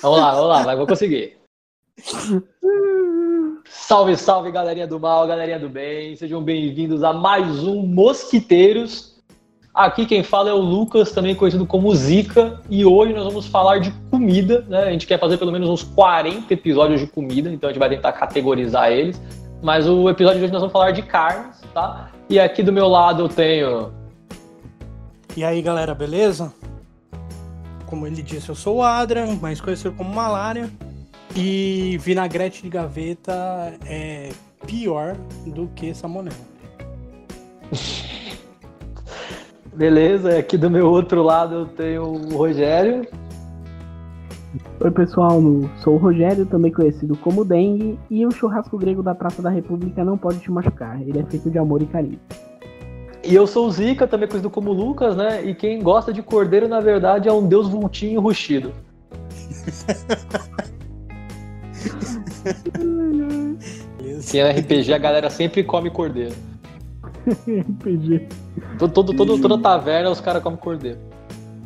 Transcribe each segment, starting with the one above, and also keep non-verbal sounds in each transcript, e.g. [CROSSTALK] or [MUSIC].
Vamos lá, vamos lá, vai, vou conseguir. Salve, salve, galerinha do mal, galerinha do bem. Sejam bem-vindos a mais um Mosquiteiros. Aqui quem fala é o Lucas, também conhecido como Zica, e hoje nós vamos falar de comida, né? A gente quer fazer pelo menos uns 40 episódios de comida, então a gente vai tentar categorizar eles. Mas o episódio de hoje nós vamos falar de carnes, tá? E aqui do meu lado eu tenho. E aí, galera, beleza? Como ele disse, eu sou o Adrian, mais conhecido como Malária. E vinagrete de gaveta é pior do que salmonela. [LAUGHS] Beleza, aqui do meu outro lado eu tenho o Rogério. Oi pessoal, sou o Rogério, também conhecido como Dengue, e o churrasco grego da Praça da República não pode te machucar, ele é feito de amor e carinho. E eu sou o Zica, também conhecido como Lucas, né? E quem gosta de cordeiro, na verdade, é um deus vultinho ruxido. Se [LAUGHS] é RPG, a galera sempre come cordeiro. [LAUGHS] RPG. Todo, todo, todo- toda taverna os caras comem cordeiro.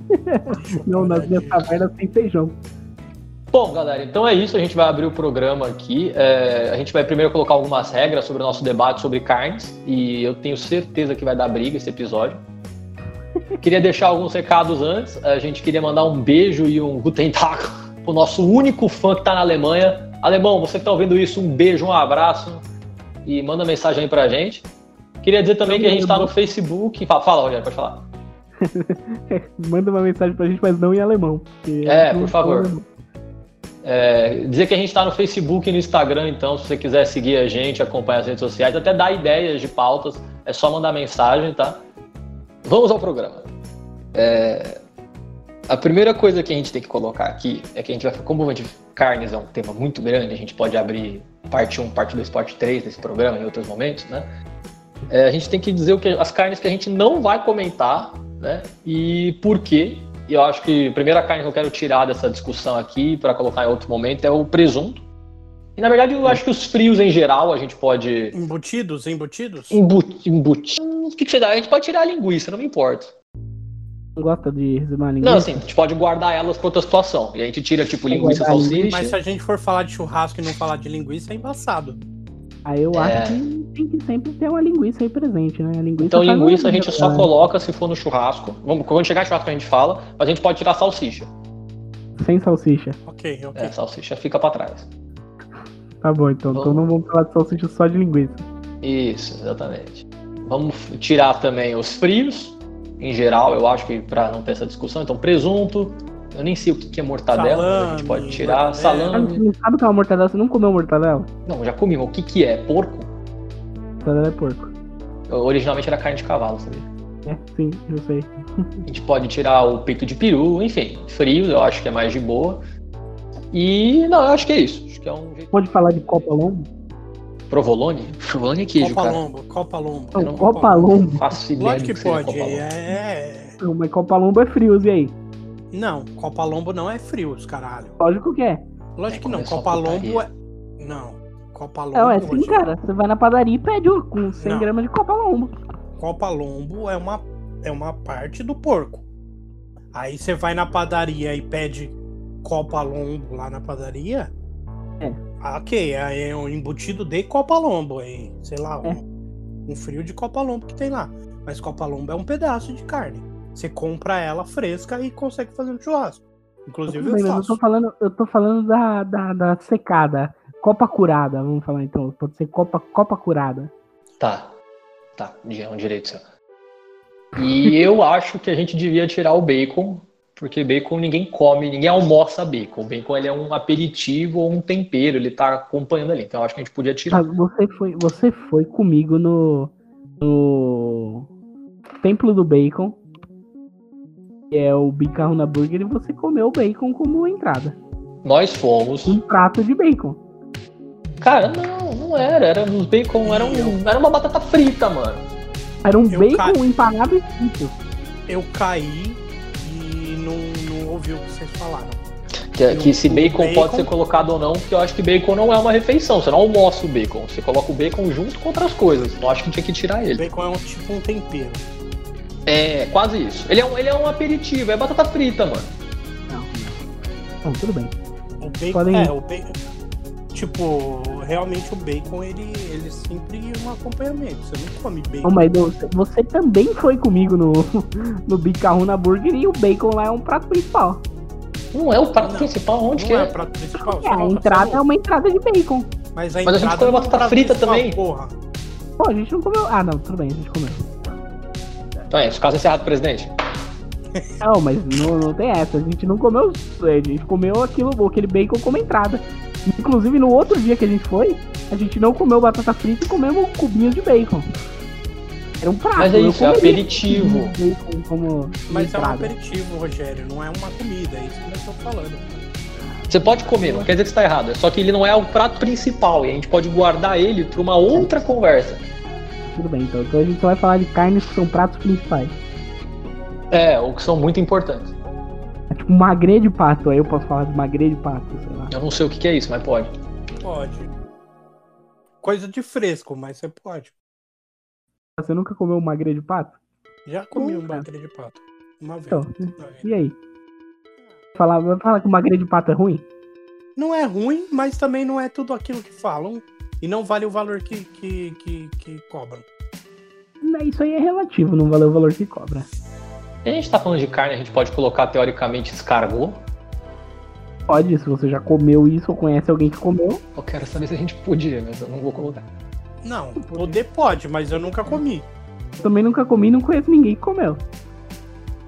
[LAUGHS] Não, nas minhas tavernas tem feijão. Bom, galera, então é isso. A gente vai abrir o programa aqui. É, a gente vai primeiro colocar algumas regras sobre o nosso debate sobre carnes. E eu tenho certeza que vai dar briga esse episódio. [LAUGHS] Queria deixar alguns recados antes. A gente queria mandar um beijo e um Guten Tag pro nosso único fã que tá na Alemanha. Alemão, você que tá ouvindo isso, um beijo, um abraço. E manda mensagem aí pra gente. Queria dizer também que a gente tá no Facebook. Fala, fala Rogério, pode falar. [LAUGHS] Manda uma mensagem pra gente, mas não em alemão. É, não por favor. É, dizer que a gente está no Facebook e no Instagram, então, se você quiser seguir a gente, acompanhar as redes sociais, até dar ideias de pautas, é só mandar mensagem, tá? Vamos ao programa. É, a primeira coisa que a gente tem que colocar aqui é que a gente vai, como a gente, carnes é um tema muito grande, a gente pode abrir parte 1, parte 2, parte 3 desse programa em outros momentos, né? É, a gente tem que dizer o que, as carnes que a gente não vai comentar, né? E por quê. E eu acho que a primeira carne que eu quero tirar dessa discussão aqui para colocar em outro momento é o presunto. E na verdade eu acho que os frios em geral a gente pode Embutidos, embutidos? embutir. O que, que você dá? A gente pode tirar a linguiça, não me importa. Não gosta de resumar ninguém? Não, assim, a gente pode guardar elas para outra situação. E a gente tira tipo linguiça, linguiça, salsicha. Mas se a gente for falar de churrasco e não falar de linguiça, é embaçado. Aí eu É. acho que tem que sempre ter uma linguiça aí presente, né? A linguiça Então faz linguiça a gente só coloca se for no churrasco. Vamos, quando chegar no churrasco a gente fala, mas a gente pode tirar salsicha. Sem salsicha. Ok, ok. É, salsicha fica para trás. Tá bom, então. Então não vamos falar de salsicha só de linguiça. Isso, exatamente. Vamos tirar também os frios, em geral, eu acho que para não ter essa discussão. Então, presunto, eu nem sei o que que é mortadela, mas a gente Salame, pode tirar. Sabe, Salame. você sabe o que é uma mortadela? Você não comeu mortadela? Não, já comi, mas o que que é? Porco? Mortadela é porco. Originalmente era carne de cavalo, sabia? É, sim, eu sei. A gente pode tirar o peito de peru, enfim, frios, eu acho que é mais de boa. E, não, eu acho que é isso. Acho que é um jeito. Pode falar de Copa Lombo? Provolone? Provolone é queijo, Copa cara. Lombo, Copa Lombo. Não, não- Copa Lombo. Faço ideia Lógico que seja pode. Copa Lombo. É... Não, mas Copa Lombo é frios, e aí? Não, Copa Lombo não é frio, os caralho. Lógico que é. Lógico que É, não, a Copa. Lombo é. Não. Copa Lombo. Não, é sim, Rogério. cara. Você vai na padaria e pede um com 100 Não. gramas de Copa Lombo. Copa Lombo é uma, é uma parte do porco. Aí você vai na padaria e pede Copa Lombo lá na padaria. É. Ah, Ok, aí é um embutido de Copa Lombo. Aí, sei lá, É. um, um frio de Copa Lombo que tem lá. Mas Copa Lombo é um pedaço de carne. Você compra ela fresca e consegue fazer no churrasco. Inclusive eu mas eu faço. tô falando, eu tô falando da, da, da secada. Copa curada, vamos falar então. Pode ser Copa, Copa curada. Tá. Tá, é um direito seu. E [LAUGHS] eu acho que a gente devia tirar o bacon, porque bacon ninguém come, ninguém almoça bacon. O bacon ele é um aperitivo ou um tempero, ele tá acompanhando ali. Então eu acho que a gente podia tirar. Ah, Você foi, você foi comigo no, no Templo do Bacon, que é o Bicarruna Burger, e você comeu o bacon como entrada. Nós fomos. Um prato de bacon. Cara, não, não era. Era os bacon, era, um, era uma batata frita, mano. Era um Eu bacon ca- empanado e frito. Eu caí não, não ouviu o que vocês falaram. Que, que se o bacon, bacon- pode ser colocado ou não, porque eu acho que bacon não é uma refeição. Você não almoça o bacon. Você coloca o bacon junto com outras coisas. Eu acho que tinha que tirar O ele. bacon é um tipo um tempero. É, quase isso. Ele é um, ele é um aperitivo, é batata frita, mano. Não, não. Tudo bem. O bacon, Podem- é, o bacon. Tipo, realmente o bacon, ele, ele sempre é um acompanhamento. Você não come bacon. mas você, você também foi comigo no, no Bicarruna Burger e o bacon lá é um prato principal. Não é o prato Não, principal, onde que é é? o prato principal. É, a entrada é uma entrada de bacon. Mas a, Mas a gente entrada come não é batata frita também. Porra. Pô, a gente não comeu. Ah, não, tudo bem, a gente comeu. Então é isso, caso encerrado, presidente. Não, mas não, não tem essa. A gente não comeu. A gente comeu aquilo, aquele bacon como entrada. Inclusive, no outro dia que a gente foi, a gente não comeu batata frita e comemos cubinhos de bacon. Era um prato. Mas é eu isso, é aperitivo. Bacon como Mas é um entrada. aperitivo, Rogério. Não é uma comida. É isso que nós estamos falando. Você pode comer, não quer dizer que está errado. Só que ele não é o prato principal e a gente pode guardar ele para uma outra conversa. Tudo bem, então. Então a gente só vai falar de carnes que são pratos principais. É, ou que são muito importantes. É tipo magre de pato, aí eu posso falar de magre de pato, sei lá. Eu não sei o que que é isso, mas pode. Pode. Coisa de fresco, mas você pode. Você nunca comeu magre de pato? Já comi um bagre de pato. Uma vez. Então, e aí? Falar, falar que o magre de pato é ruim? Não é ruim, mas também não é tudo aquilo que falam. E não vale o valor que, que, que, que cobram. Não, Isso aí é relativo, não valeu o valor que cobra. E a gente tá falando de carne, a gente pode colocar teoricamente escargot. Pode, se você já comeu isso ou conhece alguém que comeu. Eu quero saber se a gente podia, mas eu não vou colocar. Não, poder pode, mas eu nunca comi. Eu também nunca comi e não conheço ninguém que comeu.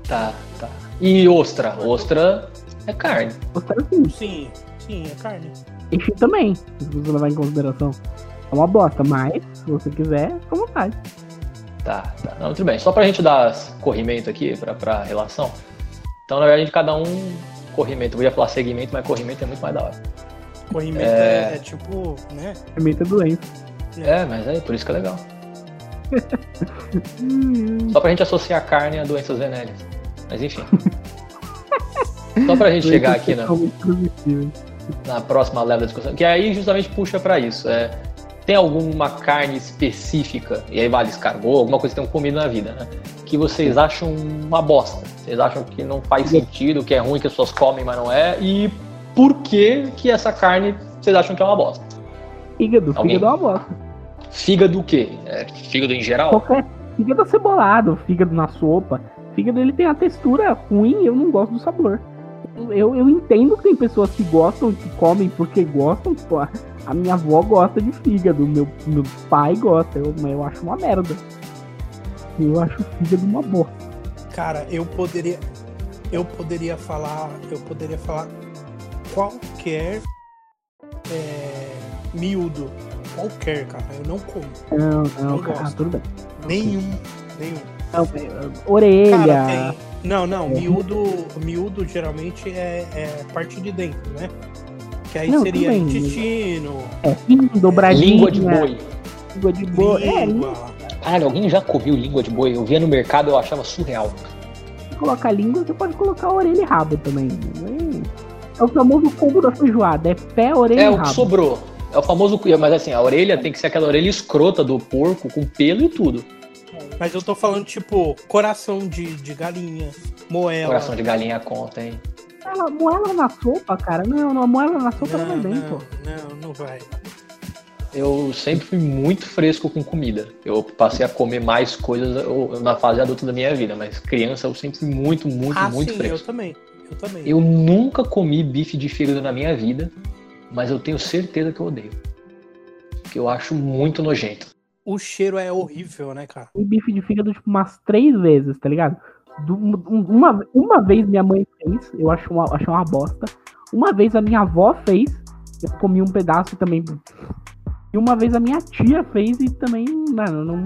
Tá, tá. E ostra? Ostra é carne. Gostaram sim. Sim, sim, é carne. Peixe também, se você levar em consideração. É uma bosta, mas se você quiser, fica à vontade. Tá, tá. Não, tudo bem. Só pra gente dar corrimento aqui pra, pra relação. Então, na verdade, cada um corrimento. Eu ia falar segmento, mas corrimento é muito mais da hora. Corrimento é, é tipo, né? Pimenta doença. É, mas é por isso que é legal. [LAUGHS] Só pra gente associar carne a doenças venéreas. Mas enfim. [LAUGHS] Só pra gente chegar aqui transmissível. Na próxima leva da discussão, que aí justamente puxa pra isso. É, tem alguma carne específica, e aí vale escargot, alguma coisa que tenham comido na vida, né? Que vocês acham uma bosta. Vocês acham que não faz sentido, que é ruim, que as pessoas comem, mas não é. E por que que essa carne vocês acham que é uma bosta? Fígado, Alguém? fígado é uma bosta. Fígado o quê? É, fígado em geral? Qualquer fígado acebolado, fígado na sopa. Fígado ele tem a textura ruim, eu não gosto do sabor. Eu, eu entendo que tem pessoas que gostam, que comem porque gostam. Tipo, a, a minha avó gosta de fígado, meu, meu pai gosta, eu, eu acho uma merda. Eu acho fígado uma bosta. Cara, eu poderia. Eu poderia falar. Eu poderia falar qualquer é, miúdo. Qualquer, cara. Eu não como. Não, não, Não cara, gosto. tudo bem. Nenhum. Nenhum. Não, é, orelha. Cara, tem. Não, não, É. miúdo, miúdo geralmente é, é parte de dentro, né? Que aí Não, seria intestino, É, dobradinha. Língua de boi. Língua de boi. É, língua. língua. Caralho, alguém já comeu língua de boi? Eu via no mercado eu achava surreal. Se colocar língua, você pode colocar orelha e rabo também. É o famoso combo da feijoada. É pé, orelha É e o que rabo. sobrou. É o famoso. Mas assim, a orelha tem que ser aquela orelha escrota do porco, com pelo e tudo. Mas eu tô falando, tipo, coração de, de galinha, moela. Coração de galinha conta, hein? Ela, moela na sopa, cara. Não, não, moela na sopa não, vai bem, não, pô. não, não vai. Eu sempre fui muito fresco com comida. Eu passei a comer mais coisas eu- na fase adulta da minha vida, mas criança eu sempre fui muito, muito, ah, muito sim, fresco. eu também. Eu também. Eu nunca comi bife de fígado na minha vida, mas eu tenho certeza que eu odeio. Que eu acho muito nojento. O cheiro é horrível, né, cara? E bife de fígado, tipo, umas três vezes, tá ligado? Um- uma, uma vez minha mãe fez, eu acho uma, achei uma bosta. Uma vez a minha avó fez, eu comi um pedaço também. E uma vez a minha tia fez e também, mano, não.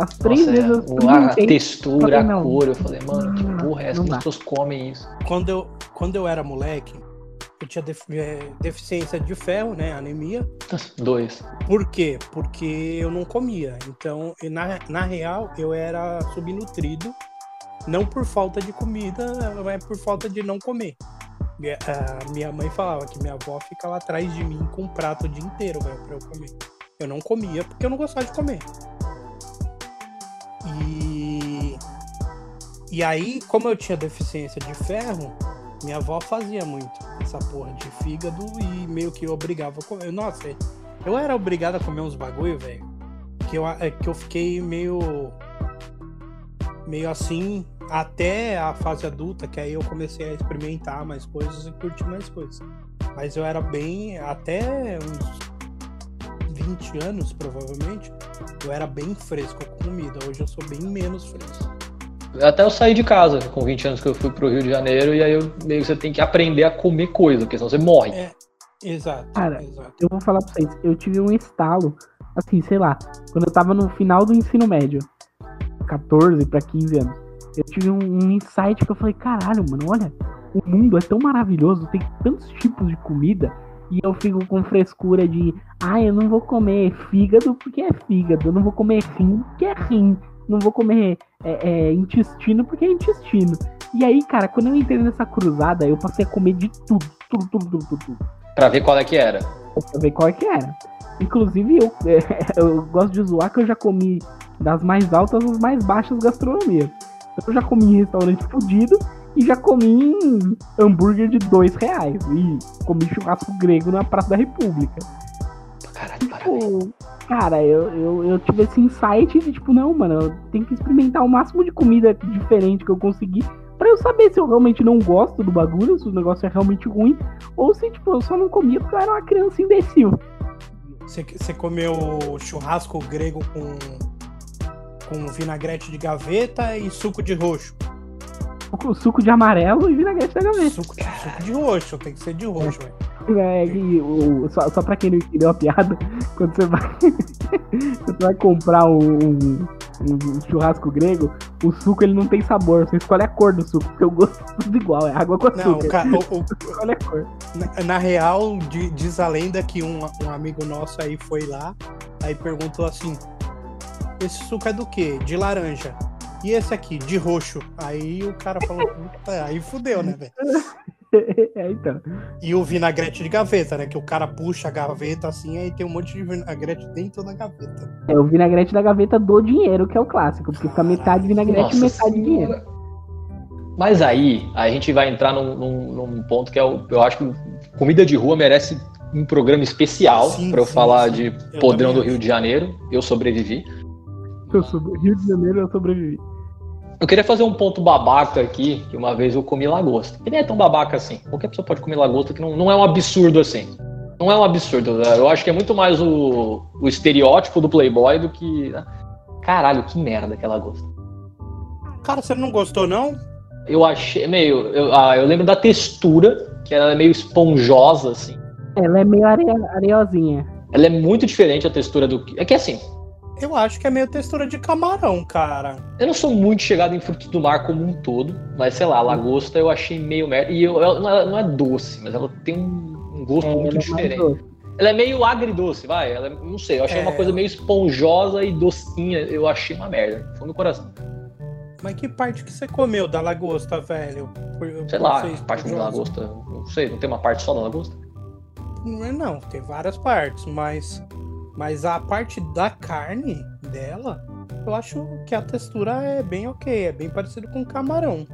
As três Nossa, vezes eu é, a experimentei. textura, falei, a cor, eu falei, mano, que porra é essa? as pessoas comem isso? Quando eu, quando eu era moleque, eu tinha def- eh, deficiência de ferro, né? Anemia. [LAUGHS] Dois. Por quê? Porque eu não comia. Então, na, na real, eu era subnutrido. não por falta de comida, é por falta de não comer. Minha, a minha mãe falava que minha avó fica lá atrás de mim com um prato o dia inteiro, velho, pra eu comer. Eu não comia porque eu não gostava de comer. E. E aí, como eu tinha deficiência de ferro, minha avó fazia muito essa porra de fígado e meio que obrigava a comer. Nossa, eu era obrigado a comer uns bagulho, velho. Que eu, é, que eu fiquei meio. meio assim até a fase adulta, que aí eu comecei a experimentar mais coisas e curtir mais coisas. Mas eu era bem. até uns 20 anos, provavelmente, eu era bem fresco com comida. Hoje eu sou bem menos fresco. Até eu saí de casa com 20 anos que eu fui pro Rio de Janeiro e aí eu, meio que você tem que aprender a comer coisa, porque senão você morre. É, exato. Cara, exato. eu vou falar pra vocês, eu tive um estalo, assim, sei lá, quando eu tava no final do ensino médio, 14 para 15 anos, eu tive um, um insight que eu falei, caralho, mano, olha, o mundo é tão maravilhoso, tem tantos tipos de comida, e eu fico com frescura de, ah, eu não vou comer fígado porque é fígado, eu não vou comer rim porque é rim, não vou comer é, é, intestino porque é intestino. E aí, cara, quando eu entrei nessa cruzada, eu passei a comer de tudo, tudo, tudo, tudo, tudo. tudo. Pra ver qual é que era. Pra ver qual é que era. Inclusive, eu, [LAUGHS] eu gosto de zoar que eu já comi das mais altas às mais baixas gastronomias. Eu já comi em restaurante fodido e já comi em hambúrguer de dois reais. E comi churrasco grego na Praça da República. Caralho, tipo, cara, eu, eu, eu tive esse insight de tipo, não, mano, eu tenho que experimentar o máximo de comida diferente que eu conseguir para eu saber se eu realmente não gosto do bagulho, se o negócio é realmente ruim, ou se, tipo, eu só não comia porque eu era uma criança imbecil. Você comeu churrasco grego com com vinagrete de gaveta e suco de roxo. Com suco de amarelo e vinagrete da gaveta. Suco, suco de roxo, tem que ser de roxo, velho. É, e o, só, só pra quem não entendeu a piada, [LAUGHS] quando você vai, [LAUGHS] quando você vai comprar um, um, um, churrasco grego, o suco ele não tem sabor, você escolhe a cor do suco, porque o gosto é tudo igual, é água com açúcar. Não, o, ca... o, o... [LAUGHS] escolhe a cor. Na, na real, diz a lenda que um, um amigo nosso aí foi lá, aí perguntou assim: esse suco é do quê? De laranja. E esse aqui, de roxo. Aí o cara falou, aí fudeu, né, velho? [LAUGHS] É, então. E o vinagrete de gaveta, né? Que o cara puxa a gaveta assim, aí tem um monte de vinagrete dentro da gaveta. É o vinagrete da gaveta do dinheiro, que é o clássico, porque fica metade vinagrete e metade dinheiro. Mas aí, a gente vai entrar num, num, num, ponto que é o, eu acho que comida de rua merece um programa especial para eu sim, falar sim. de eu podrão do Rio de Janeiro. Eu sobrevivi. Eu sou do Rio de Janeiro eu sobrevivi. Eu queria fazer um ponto babaca aqui, que uma vez eu comi lagosta. E nem é tão babaca assim. Qualquer pessoa pode comer lagosta, que não, não é um absurdo assim. Não é um absurdo. Né? Eu acho que é muito mais o, o estereótipo do Playboy do que. Né? Caralho, que merda que é lagosta. Cara, você não gostou, não? Eu achei meio. Eu, ah, eu lembro da textura, que ela é meio esponjosa, assim. Ela é meio are, areosinha. Ela é muito diferente a textura do. É que assim, eu acho que é meio textura de camarão, cara. Eu não sou muito chegado em frutos do mar como um todo, mas sei lá, lagosta eu achei meio merda. E eu, ela, não é doce, mas ela tem um, gosto é, muito é diferente. ela é meio agridoce, vai. Ela, é, não sei, eu achei é... uma coisa meio esponjosa e docinha. Eu achei uma merda. Foi no coração. Mas que parte que você comeu da lagosta, velho? Por, sei lá, parte da lagosta. Não sei, não tem uma parte só da lagosta? Não, não, tem várias partes, mas mas a parte da carne dela, eu acho que a textura é bem ok, é bem parecido com camarão.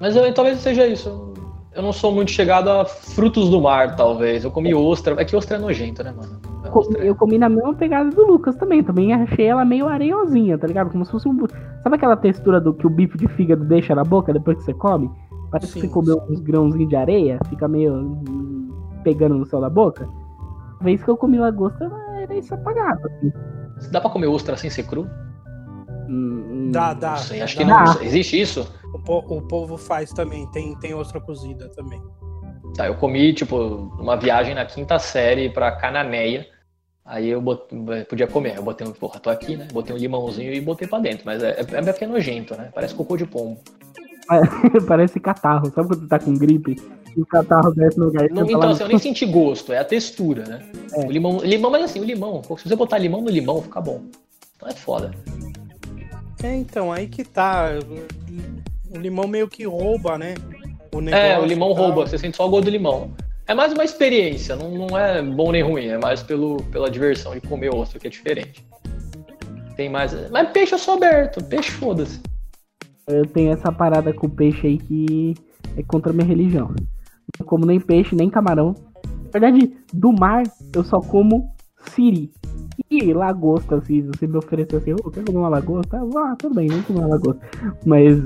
Mas eu, talvez seja isso. Eu não sou muito chegado a frutos do mar, talvez. Eu comi ostra. É que ostra é nojento, né, mano? É eu comi na mesma pegada do Lucas também. Também achei ela meio areosinha, tá ligado? Como se fosse um. Sabe aquela textura do que o bife de fígado deixa na boca depois que você come? Parece sim, que você comeu uns grãozinhos de areia, fica meio hum, pegando no céu da boca. A vez que eu comi lagosta, era isso apagado. Assim. Dá pra comer ostra sem ser cru? Hum, dá, dá. Não sei, acho dá. que não. Existe isso? O, po o povo faz também, tem, tem ostra cozida também. Tá, eu comi, tipo, uma viagem na quinta série pra Cananéia. Aí eu bot... podia comer. Eu botei um, porra, tô aqui, né? Botei um limãozinho e botei pra dentro. Mas é, é, é nojento, né? Parece cocô de pombo. [LAUGHS] Parece catarro. Sabe quando tu tá com gripe? E o catarro desce no lugar. Não, então, assim, eu nem senti gosto, é a textura, né? É. O limão, limão, mas assim, o limão, se você botar limão no limão, fica bom. Então é foda. É, então, aí que tá. O limão meio que rouba, né? O é, o limão rouba, você sente só o gosto do limão. É mais uma experiência, não, não é bom nem ruim, é mais pelo, pela diversão de comer ostra que é diferente. Tem mais. Mas peixe eu sou aberto, peixe foda-se. Eu tenho essa parada com peixe aí que é contra a minha religião. Não como nem peixe, nem camarão. Na verdade, do mar eu só como siri. E lagosta, assim, você me oferecer assim, oh, quer comer uma lagosta? Ah, tudo bem, vamos comer uma lagosta. Mas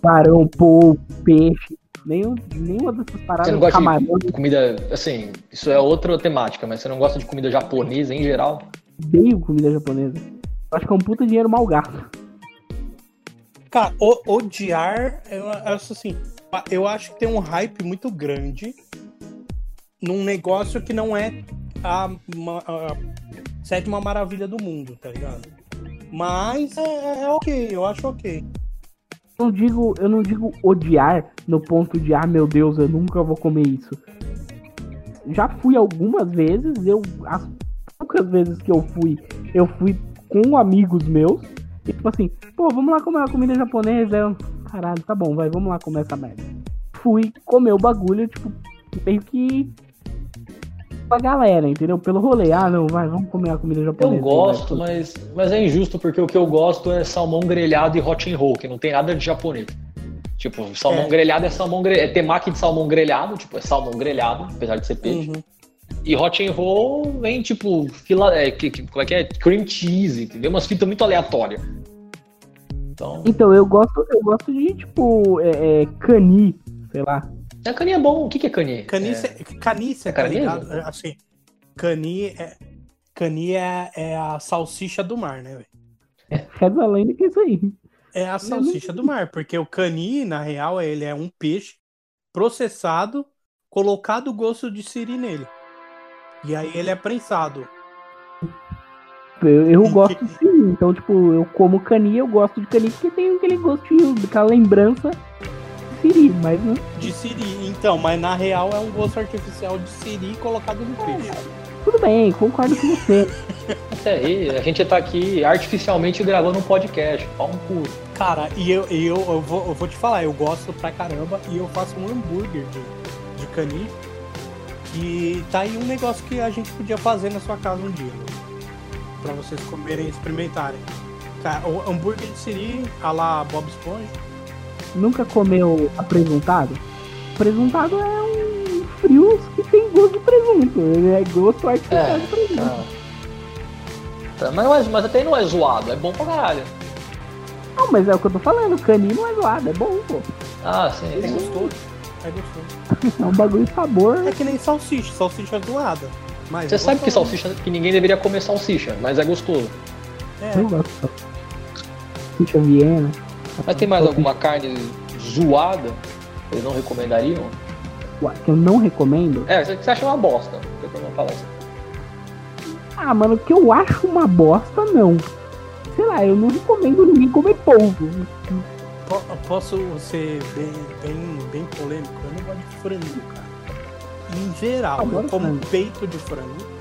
parão, polvo, peixe, nenhum, nenhuma dessas paradas. Você não gosta camarão, de comida, assim, isso é outra temática, mas você não gosta de comida japonesa em geral? Odeio comida japonesa. Acho que é um puta dinheiro mal gasto. Cara, o, odiar, eu acho assim, eu acho que tem um hype muito grande num negócio que não é a, a, sétima maravilha do mundo, tá ligado? Mas é, é, é ok, eu acho ok. Eu digo, eu não digo odiar no ponto de, ah, meu Deus, eu nunca vou comer isso. Já fui algumas vezes, eu as poucas vezes que eu fui, eu fui com amigos meus. E tipo assim, pô, vamos lá comer uma comida japonesa. Eu, caralho, tá bom, vai, vamos lá comer essa merda. Fui comer o bagulho, tipo, meio que pra galera, entendeu? Pelo rolê. Ah, não, vai, vamos comer a comida japonesa. Eu gosto, mas, mas é injusto porque o que eu gosto é salmão grelhado e hot and roll, que não tem nada de japonês. Tipo, salmão é. grelhado é salmão grelhado. É temaki de salmão grelhado, tipo, é salmão grelhado, apesar de ser peixe. Uhum. E hot and roll vem, tipo, fila, é, que, que, como é que é? Cream cheese, entendeu? Umas fitas muito aleatórias. Então... então, eu gosto, eu gosto de, tipo, é, é, cani, sei lá. A cani é bom. O que, que é cani? Canice, é... canice, é tá ligado? É, assim, cani é, cani é, é a salsicha do mar, né, velho? Reza a lenda que é isso aí. É a salsicha do mar, porque o cani, na real, ele é um peixe processado, colocado o gosto de siri nele. E aí ele é prensado. Eu, eu gosto que... sim, então, tipo, eu como cani, eu gosto de cani porque tem aquele gostinho, aquela lembrança siri, mas não. De siri, então, mas na real é um gosto artificial de siri colocado no peixe. Tudo bem, concordo com você. Até [LAUGHS] aí, a gente tá aqui artificialmente gravando um podcast, pau um cu. Cara, e eu, eu, eu, vou, eu vou te falar, eu gosto pra caramba e eu faço um hambúrguer de, de cani. E tá aí um negócio que a gente podia fazer na sua casa um dia. Pra vocês comerem e experimentarem. Cara, o hambúrguer de siri, a lá Bob Esponja nunca comeu apresentado? Apresentado é um frios que tem gosto de presunto. Ele é gosto artificial é, de presunto. Tá. Tá, mas, mas até não é zoado, é bom pra caralho. Não, mas é o que eu tô falando, caninho não é zoado, é bom, pô. Ah, sim. É gostoso. É gostoso. é um bagulho de sabor. É que nem salsicha, salsicha é zoada. Mas Você é sabe que salsicha, que ninguém deveria comer salsicha, mas é gostoso. É. Eu gosto. Salsicha Viena. Mas tem mais alguma carne zoada que eles não recomendariam? Que eu não recomendo? É, você acha uma bosta. Ah, mano, que eu acho uma bosta, não. Sei lá, eu não recomendo ninguém comer polvo. Posso ser bem, bem, bem polêmico? Eu não gosto de frango, cara. Em geral, Agora eu como frango. peito de frango.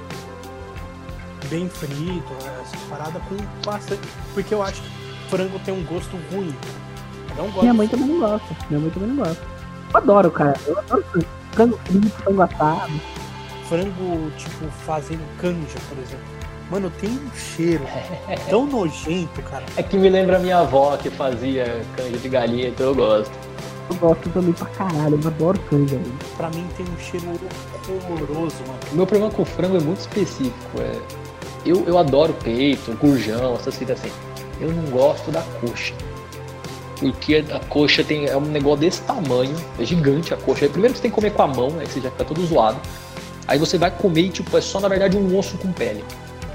Bem frito, essas paradas com bastante. Porque eu acho que frango tem um gosto ruim. não gosto Minha mãe também não gosta. Minha mãe também não gosta. Eu adoro, cara. Eu adoro frango. Frango frito, frango assado. Frango, tipo, fazendo canja, por exemplo. Mano, tem um cheiro tão nojento, cara. É que me lembra a minha avó que fazia canja de galinha, então eu gosto. Eu gosto também pra caralho, eu adoro canja. Pra mim tem um cheiro horroroso, mano. O meu problema com frango é muito específico. É... Eu, eu adoro peito, gurjão, essas coisas assim eu não gosto da coxa. Porque a coxa tem, é um negócio desse tamanho, é gigante a coxa. Aí, primeiro você tem que comer com a mão, aí você já fica todo zoado. Aí você vai comer e tipo, é só na verdade um osso com pele.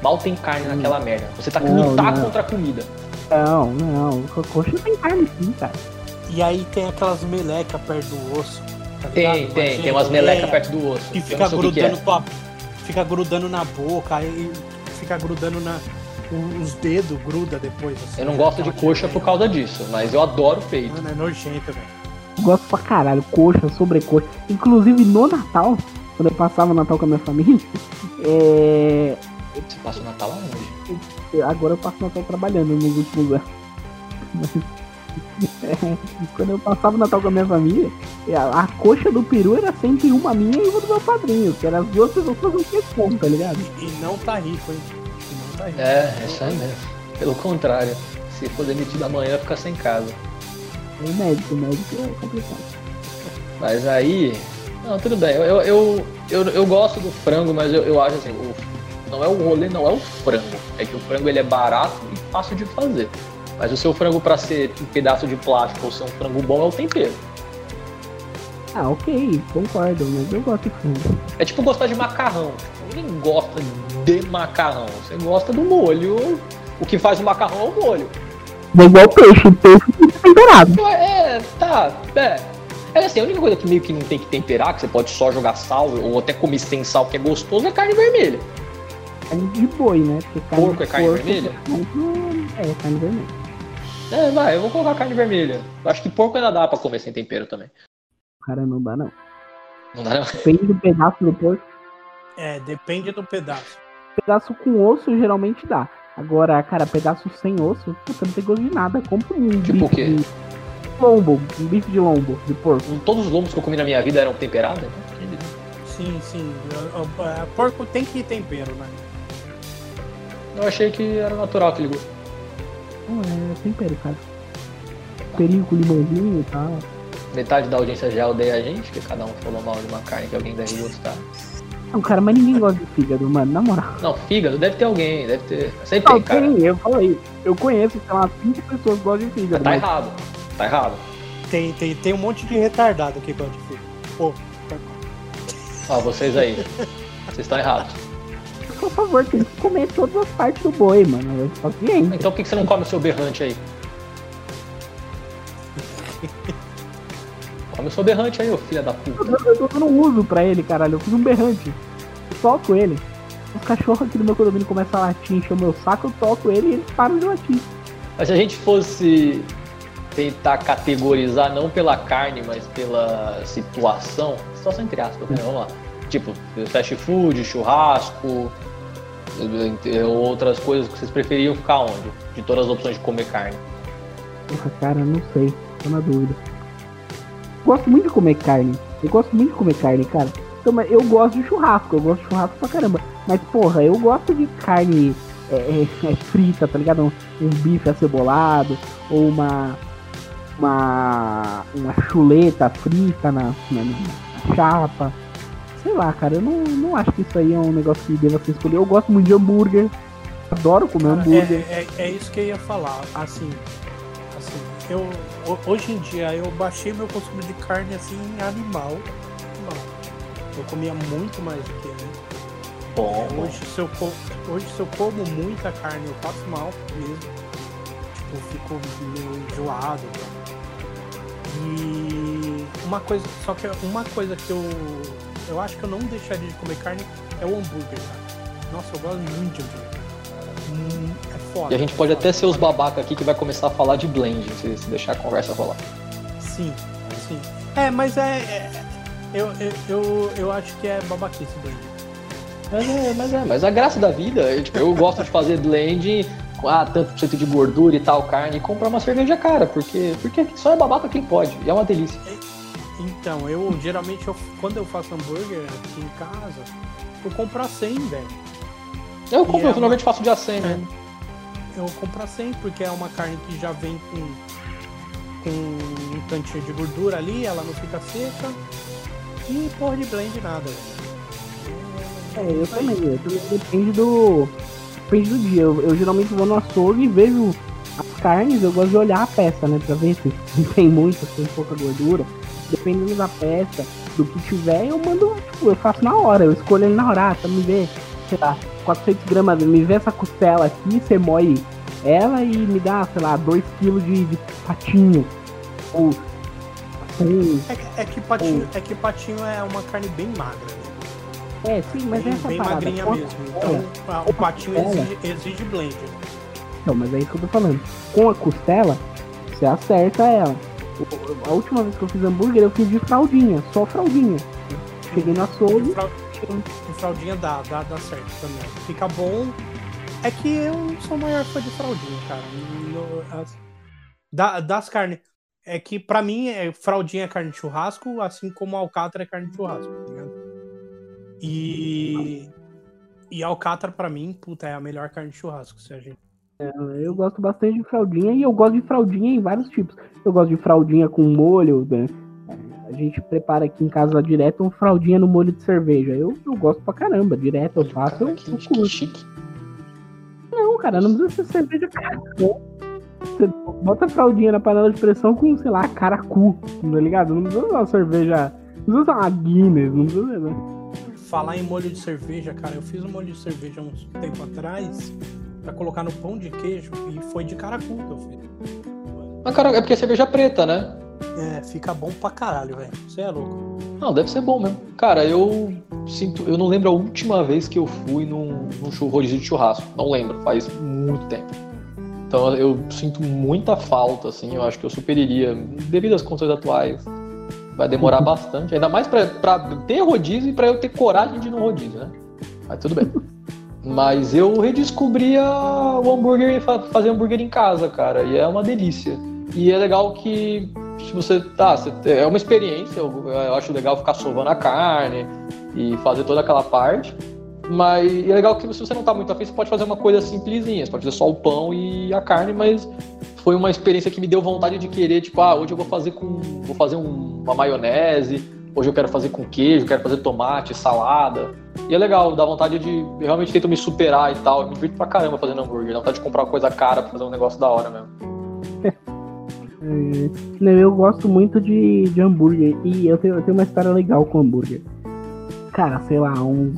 Mal tem carne hum. naquela merda. Você tá que lutar contra a comida. Não, não. A coxa tem carne sim, cara. E aí tem aquelas melecas perto do osso. Tá tem, tem, tem umas melecas perto do osso. Que fica grudando que é. tua, Fica grudando na boca, aí fica grudando na, os dedos gruda depois. Assim, eu não gosto de coxa por causa disso, mas eu adoro peito. Mano, é nojento, velho. Gosto pra caralho, coxa, sobrecoxa. Inclusive no Natal, quando eu passava o Natal com a minha família, [LAUGHS] é. Você passa o Natal aonde? Agora eu passo o Natal trabalhando nos últimos anos. [LAUGHS] quando eu passava o Natal com a minha família, a, a coxa do peru era sempre uma minha e uma do meu padrinho, que eram as duas pessoas fazendo questão, tá ligado? E, e não tá rico, hein? E não tá rico. É, é isso aí mesmo. Pelo contrário, se for demitido amanhã, fica sem casa. E médico, médico é complicado. Mas aí. Não, tudo bem. Eu, eu, eu, eu gosto do frango, mas eu, eu acho assim, o, não é o rolê, não é o frango. É que o frango ele é barato e fácil de fazer. Mas o seu frango para ser um pedaço de plástico ou ser um frango bom é o tempero. Ah, ok, concordo, mas eu gosto de frango. É tipo gostar de macarrão. Tipo, ninguém gosta de macarrão. Você gosta do molho. O que faz o macarrão é o molho. É igual peixe, peixe tem que ser temperado. É, tá, é. É assim, a única coisa que meio que não tem que temperar, que você pode só jogar sal ou até comer sem sal, que é gostoso, é carne vermelha. Carne de boi, né? Porque carne Porco é carne porco vermelha? É, carne vermelha. É, vai, eu vou colocar carne vermelha. Eu acho que porco ainda dá pra comer sem tempero também. Cara, não dá não. Não dá não? Depende do pedaço do porco. É, depende do pedaço. Pedaço com osso geralmente dá. Agora, cara, pedaço sem osso, puta, não tem gosto de nada. Compra um Tipo o bife quê? de lombo, um bife de lombo, de porco. Todos os lombos que eu comi na minha vida eram temperados? né? Sim, sim. O- o- o- Porco tem que ir tempero, né? Eu achei que era natural aquele gosto. Não, é tempero, cara. Perinho com limãozinho e tal. Metade da audiência já odeia a gente, que cada um falou mal de uma carne que alguém deve gostar. Não, cara, mas ninguém gosta de fígado, mano, na moral. Não, fígado deve ter alguém, deve ter. Sempre Não, tem, cara. tem, eu falei. Eu conheço, sei lá, cinco pessoas que gostam de fígado. Tá mas- errado. Tá errado. Tem, tem, tem um monte de retardado que gosta de filho. Pô, Ó, vocês aí. Vocês estão errados. Por favor, tem que comer todas as partes do boi, mano. É paciente. Então por que você não come o seu berrante aí? [LAUGHS] Come o seu berrante aí, ô filha da puta. Eu, eu dando um uso pra ele, caralho. Eu fiz um berrante. Eu toco ele. Os cachorros aqui do meu condomínio começam a latir, encher o meu saco, eu toco ele e eles param de latir. Mas se a gente fosse tentar categorizar não pela carne, mas pela situação, situação entre aspas, né? Vamos lá. Tipo, fast food, churrasco, outras coisas que vocês preferiam ficar onde? De todas as opções de comer carne. Porra, cara, não sei. Tô na dúvida. Gosto muito de comer carne. Eu gosto muito de comer carne, cara. Então, eu gosto de churrasco. Eu gosto de churrasco pra caramba. Mas, porra, eu gosto de carne é, é, é, frita, tá ligado? Um, um bife acebolado. Ou uma. Uma. Uma chuleta frita na, na, na chapa. Sei lá, cara. Eu não, não acho que isso aí é um negócio que deva ser escolhido. Eu gosto muito de hambúrguer. Adoro comer cara, hambúrguer. é, é, é isso que eu ia falar. Assim, assim eu, ho- hoje em dia eu baixei meu consumo de carne assim animal. Não. Eu comia muito mais do que antes. Bom. Hoje se, eu hoje, se eu como muita carne, eu passo mal mesmo. Tipo, eu fico meio enjoado. E uma coisa, só que uma coisa que eu. Eu acho que eu não deixaria de comer carne é o hambúrguer, cara. Nossa, eu gosto muito de hambúrguer. Hum, é foda. E a gente pode até ser os babaca aqui que vai começar a falar de blend, se, se deixar a conversa rolar. Sim, sim. É, mas é. é- eu, eu, eu, eu acho que é babaquice, blend. Mas é, mas é, mas a graça da vida, eu, tipo, eu gosto de fazer blend com ah, tanto por cento de gordura e tal, carne, e comprar uma cerveja cara, porque, porque só é babaca quem pode, e é uma delícia. Então, eu geralmente, eu, quando eu faço hambúrguer aqui em casa, eu compro a 100, velho. Eu compro, é eu normalmente faço de acém, né? Eu compro a 100 porque é uma carne que já vem com, com um tantinho de gordura ali, ela não fica seca. E porra de blend nada, velho. É, eu também. Eu também depende do. Depende do dia. Eu, eu geralmente vou no açougue e vejo as carnes, eu gosto de olhar a peça, né? Pra ver se [LAUGHS] tem muita, se tem pouca gordura. Dependendo da peça, do que tiver, eu mando, tipo, eu faço na hora, eu escolho ele na hora, ah, tá me ver, sei lá, 400 gramas, me vê essa costela aqui, você moe ela e me dá, sei lá, 2 kg de, de patinho. Ou É, que- é que patinho, é que patinho é uma carne bem magra, né? é, sim, mas bem, essa bem parada. magrinha mesmo. Então, a- o patinho exige, exige blend. Então, mas é isso que eu tô falando. Com a costela, você acerta ela. A última vez que eu fiz hambúrguer, eu fiz de fraldinha, só fraldinha. Cheguei E açougue, e fraldinha dá, dá, dá certo também. Fica bom. É que eu não sou o maior fã de fraldinha, cara. No- as- Da, das carnes. É que pra mim, é, fraldinha é carne de churrasco, assim como alcatra é carne de churrasco, tá ligado? E. E alcatra pra mim, puta, é a melhor carne de churrasco, se a gente. Eu gosto bastante de fraldinha e eu gosto de fraldinha em vários tipos. Eu gosto de fraldinha com molho, né? A gente prepara aqui em casa direto um fraldinha no molho de cerveja. Eu, eu gosto pra caramba, direto eu faço, eu, eu curto. chique. Não, cara, não precisa ser cerveja cara. Você bota fraldinha na panela de pressão com, sei lá, caracu, tá ligado? Não precisa usar uma cerveja. Não precisa usar uma Guinness, não precisa. Né? Falar em molho de cerveja, cara, eu fiz um molho de cerveja uns tempo atrás pra colocar no pão de queijo e foi de caracu que eu fiz. Mas, cara, é porque é cerveja preta, né? É, fica bom pra caralho, velho. Você é louco. Não, deve ser bom mesmo. Cara, eu sinto. Eu não lembro a última vez que eu fui num, num rodízio de churrasco. Não lembro, faz muito tempo. Então eu sinto muita falta, assim. Eu acho que eu superiria, devido às condições atuais. Vai demorar [LAUGHS] bastante. Ainda mais pra, pra ter rodízio e pra eu ter coragem de ir no rodízio, né? Mas tudo bem. [LAUGHS] Mas eu redescobri a- o hambúrguer, fa- fazer hambúrguer em casa, cara. E é uma delícia. E é legal que se você tá, você- é uma experiência. Eu, eu acho legal ficar sovando a carne e fazer toda aquela parte. Mas é legal que se você não tá muito afim, você pode fazer uma coisa simplesinha. Você pode fazer só o pão e a carne, mas foi uma experiência que me deu vontade de querer, tipo, ah, hoje eu vou fazer com. vou fazer um- uma maionese, hoje eu quero fazer com queijo, quero fazer tomate, salada. E é legal, dá vontade de. Eu realmente tento me superar e tal. Eu me divirto pra caramba fazendo hambúrguer. Dá vontade de comprar uma coisa cara pra fazer um negócio da hora mesmo. [LAUGHS] É, eu gosto muito de, de hambúrguer. E eu tenho, eu tenho uma história legal com hambúrguer. Cara, sei lá, uns.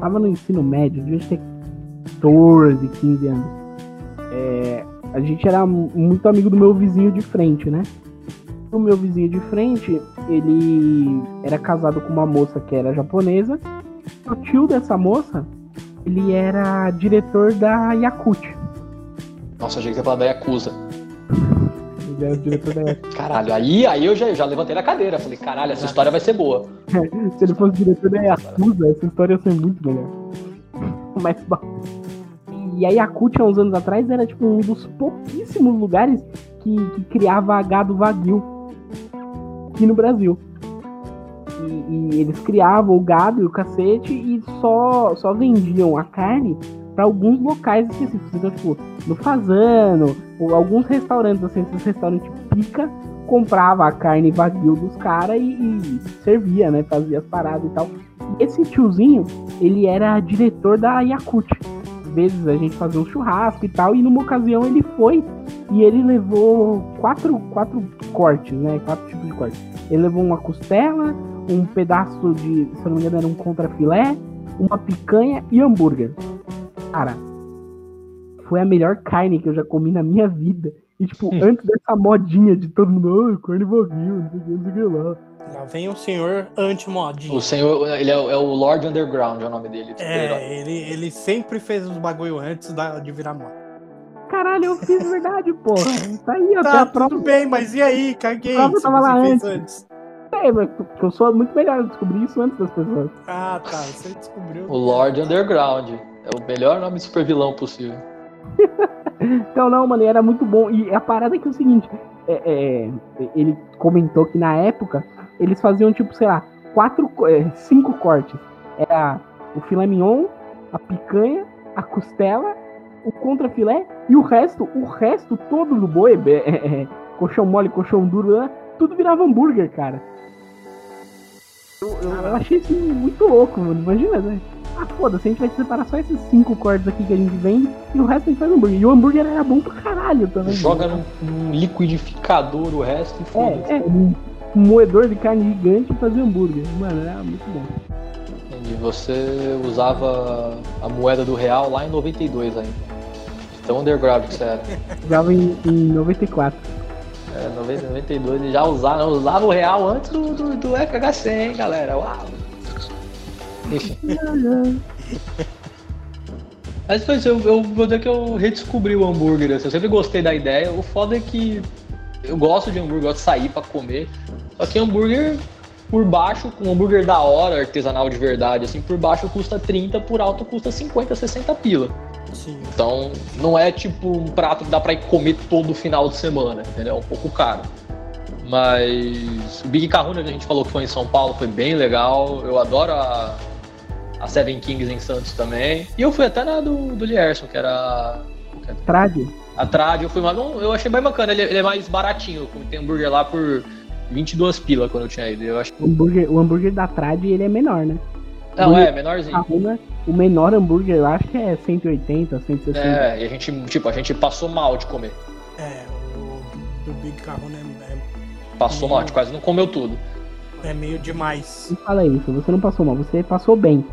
Tava no ensino médio, devia ter 14, 15 anos. É, a gente era mu- muito amigo do meu vizinho de frente, né? O meu vizinho de frente, ele era casado com uma moça que era japonesa. O tio dessa moça, ele era diretor da Yakut. Nossa, achei que você ia falar da Yakuza. Ele era o diretor da Yakut. [LAUGHS] Caralho, aí, aí eu já, já levantei da cadeira. Falei, caralho, essa história vai ser boa. [LAUGHS] Se ele fosse diretor da Yakuza, essa história ia ser muito melhor. [LAUGHS] Mas. E a Yakut, há uns anos atrás, era tipo um dos pouquíssimos lugares que, que criava gado vaguio aqui no Brasil. E, e eles criavam o gado e o cacete e só, só vendiam a carne para alguns locais específicos. Então, tipo, no Fazano, ou alguns restaurantes, assim, esses restaurantes pica, comprava a carne vaguio dos caras e, e servia, né? Fazia as paradas e tal. Esse tiozinho, ele era diretor da Yakut. Vezes a gente fazia um churrasco e tal, e numa ocasião ele foi e ele levou quatro, quatro cortes, né? Quatro tipos de cortes. Ele levou uma costela, um pedaço de, se eu não me engano, era um contrafilé, uma picanha e hambúrguer. Cara, foi a melhor carne que eu já comi na minha vida. E, tipo, [LAUGHS] antes dessa modinha de todo mundo, ai, carne que, não sei o que lá. Lá vem o senhor anti-modinho. O senhor, ele é, o- é o Lord Underground, é o nome dele. super-herói. É, ele, ele sempre fez os bagulho antes da, de virar moda. Caralho, eu fiz verdade, porra. [LAUGHS] Tá aí, até Tá, tudo bem, mas e aí? Caguei. Se tava lá você fez antes. antes. É, mas porque eu sou muito melhor, eu descobri isso antes das pessoas. Ah, tá. Você descobriu. O Lord Underground. É o melhor nome de super vilão possível. [LAUGHS] Então, não, mano, era muito bom. E a parada é que é o seguinte: é, é, ele comentou que na época eles faziam, tipo, sei lá, quatro, é, cinco cortes. Era o filé mignon, a picanha, a costela, o contrafilé e o resto, o resto todo do boi, é, é, é, colchão mole, colchão duro, lá, tudo virava hambúrguer, cara. Eu, eu- eu achei isso muito louco, mano. Imagina, né? Ah, foda-se, a gente vai separar só esses cinco cortes aqui que a gente vende e o resto a gente faz hambúrguer. E o hambúrguer era bom pra caralho também. Joga num, num liquidificador o resto e foda-se. É, é, um moedor de carne gigante e fazer hambúrguer. Mano, era muito bom. Entendi. Você usava a moeda do real lá em 92 ainda. Tão underground que você era. Jogava em, em 94. É, 90, 92 ele já usava, usava o real antes do, do, do FHC, hein, galera? Uau! Enfim. [LAUGHS] Mas pois, eu, eu vou dizer que eu redescobri o hambúrguer. assim, eu sempre gostei da ideia. O foda é que eu gosto de hambúrguer, gosto de sair pra comer. Só que hambúrguer por baixo, um hambúrguer da hora, artesanal de verdade, assim, por baixo custa 30, por alto custa 50, 60 pila. Sim. Então, não é tipo um prato que dá pra ir comer todo final de semana, entendeu? É um pouco caro. Mas o Big Kahuna que a gente falou que foi em São Paulo foi bem legal. Eu adoro a, a Seven Kings em Santos também. E eu fui até na do, do Lierson, que era. Trade? A Trade, eu fui mais. Eu achei bem bacana, ele, ele é mais baratinho. Tem hambúrguer lá por 22 pila quando eu tinha ido. Eu acho... o, hambúrguer, o hambúrguer da Trade ele é menor, né? Não, é, menorzinho. O menor hambúrguer eu acho que é 180, 160. É, e a gente, tipo, a gente passou mal de comer. É, o do Big Kahuna é, é, Passou mal, a gente quase não comeu tudo. é meio demais. Não fala isso, você não passou mal, você passou bem.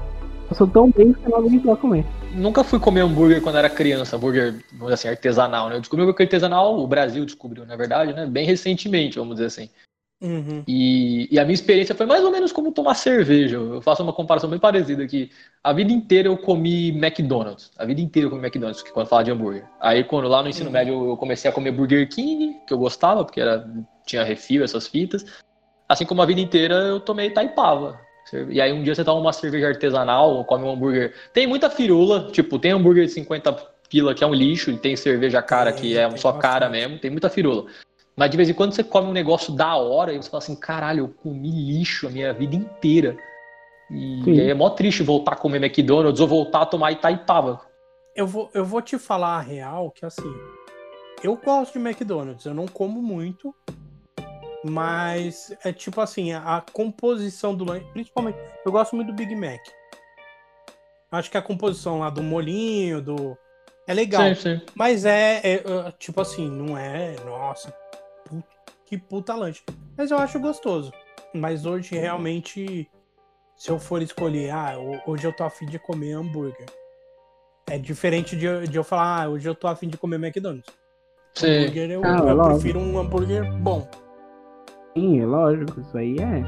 Passou tão bem que você não aguentou a comer. Nunca fui comer hambúrguer quando era criança, hambúrguer, vamos dizer assim, artesanal, né? Eu descobri o hambúrguer artesanal, o Brasil descobriu, na verdade, né? Bem recentemente, vamos dizer assim. Uhum. E, e a minha experiência foi mais ou menos como tomar cerveja. Eu faço uma comparação bem parecida aqui. A vida inteira eu comi McDonald's. A vida inteira eu comi McDonald's, quando fala de hambúrguer. Aí quando lá no ensino Uhum. médio eu comecei a comer Burger King, que eu gostava, porque era, tinha refil, essas fitas. Assim como a vida inteira eu tomei Taipava. E aí um dia você toma uma cerveja artesanal, come um hambúrguer. Tem muita firula, tipo, tem hambúrguer de 50 pila que é um lixo, e tem cerveja cara que é Tem, só cara bastante. mesmo, tem muita firula. Mas de vez em quando você come um negócio da hora e você fala assim, caralho, eu comi lixo a minha vida inteira. E, Sim. e aí é mó triste voltar a comer McDonald's ou voltar a tomar Itaipava. Eu vou, eu vou te falar a real que assim, eu gosto de McDonald's, eu não como muito, mas é tipo assim, a, a composição do lanche, principalmente, eu gosto muito do Big Mac. Acho que a composição lá do molinho, do é legal, Sim, sim. mas é, é, é, tipo assim, não é, nossa, que puta lanche. Mas eu acho gostoso. Mas hoje realmente, se eu for escolher, ah, ho- hoje eu tô afim de comer hambúrguer. É diferente de, eu- de eu falar, ah, hoje eu tô afim de comer McDonald's. Sim. Hambúrguer eu, Ah, eu prefiro um hambúrguer bom. Sim, é lógico, isso aí é.